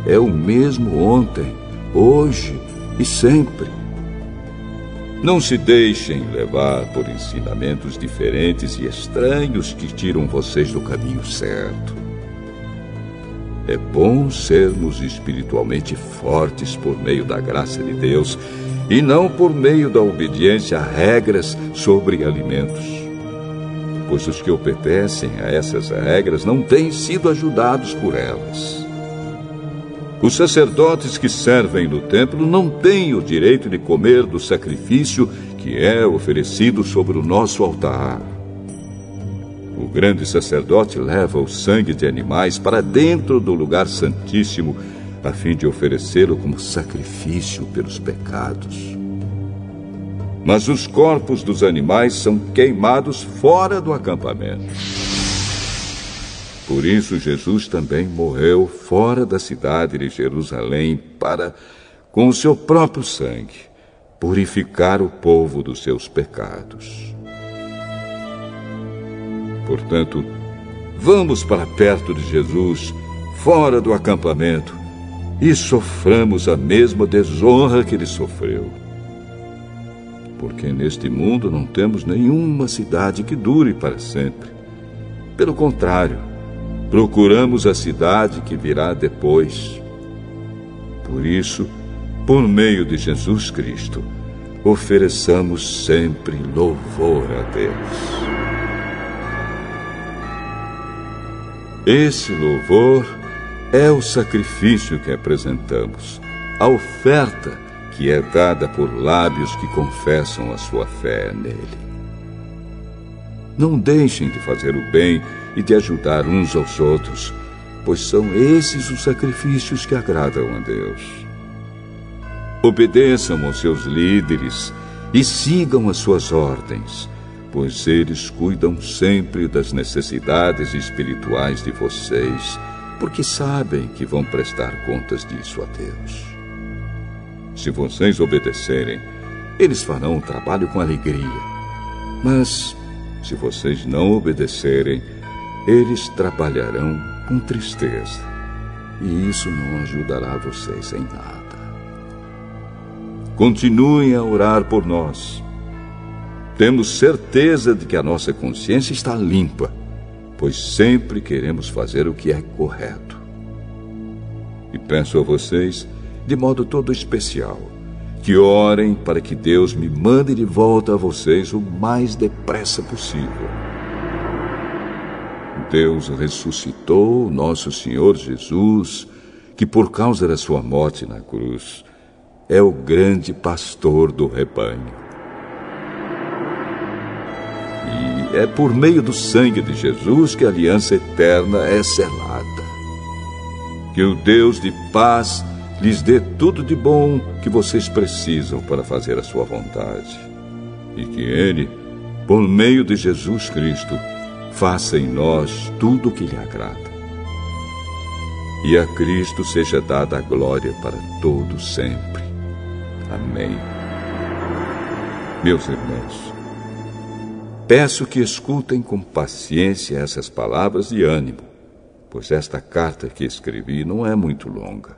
Speaker 1: é o mesmo ontem, hoje e sempre. Não se deixem levar por ensinamentos diferentes e estranhos que tiram vocês do caminho certo. É bom sermos espiritualmente fortes por meio da graça de Deus e não por meio da obediência a regras sobre alimentos. Pois os que obedecem a essas regras não têm sido ajudados por elas. Os sacerdotes que servem no templo não têm o direito de comer do sacrifício que é oferecido sobre o nosso altar. O grande sacerdote leva o sangue de animais para dentro do lugar santíssimo, a fim de oferecê-lo como sacrifício pelos pecados. Mas os corpos dos animais são queimados fora do acampamento. Por isso, Jesus também morreu fora da cidade de Jerusalém para, com o seu próprio sangue, purificar o povo dos seus pecados. Portanto, vamos para perto de Jesus, fora do acampamento, e soframos a mesma desonra que ele sofreu. Porque neste mundo não temos nenhuma cidade que dure para sempre. Pelo contrário, procuramos a cidade que virá depois. Por isso, por meio de Jesus Cristo, ofereçamos sempre louvor a Deus. Esse louvor é o sacrifício que apresentamos, a oferta que é dada por lábios que confessam a sua fé nele. Não deixem de fazer o bem e de ajudar uns aos outros, pois são esses os sacrifícios que agradam a Deus. Obedeçam aos seus líderes e sigam as suas ordens pois eles cuidam sempre das necessidades espirituais de vocês, porque sabem que vão prestar contas disso a Deus. Se vocês obedecerem, eles farão o trabalho com alegria. Mas, se vocês não obedecerem, eles trabalharão com tristeza. e isso não ajudará vocês em nada. Continuem a orar por nós. Temos certeza de que a nossa consciência está limpa, pois sempre queremos fazer o que é correto. E peço a vocês, de modo todo especial, que orem para que Deus me mande de volta a vocês o mais depressa possível. Deus ressuscitou nosso Senhor Jesus, que por causa da sua morte na cruz, é o grande pastor do rebanho. É por meio do sangue de Jesus que a aliança eterna é selada. Que o Deus de paz lhes dê tudo de bom que vocês precisam para fazer a sua vontade. E que Ele, por meio de Jesus Cristo, faça em nós tudo o que lhe agrada. E a Cristo seja dada a glória para todo sempre. Amém. Meus irmãos, peço que escutem com paciência essas palavras de ânimo, pois esta carta que escrevi não é muito longa.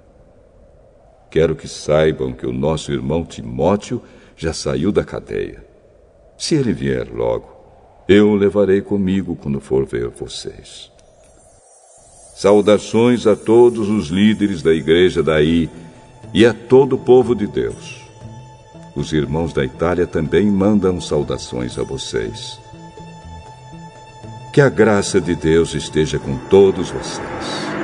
Speaker 1: Quero que saibam que o nosso irmão Timóteo já saiu da cadeia. Se ele vier logo, eu o levarei comigo quando for ver vocês. Saudações a todos os líderes da igreja daí e a todo o povo de Deus. Os irmãos da Itália também mandam saudações a vocês. Que a graça de Deus esteja com todos vocês.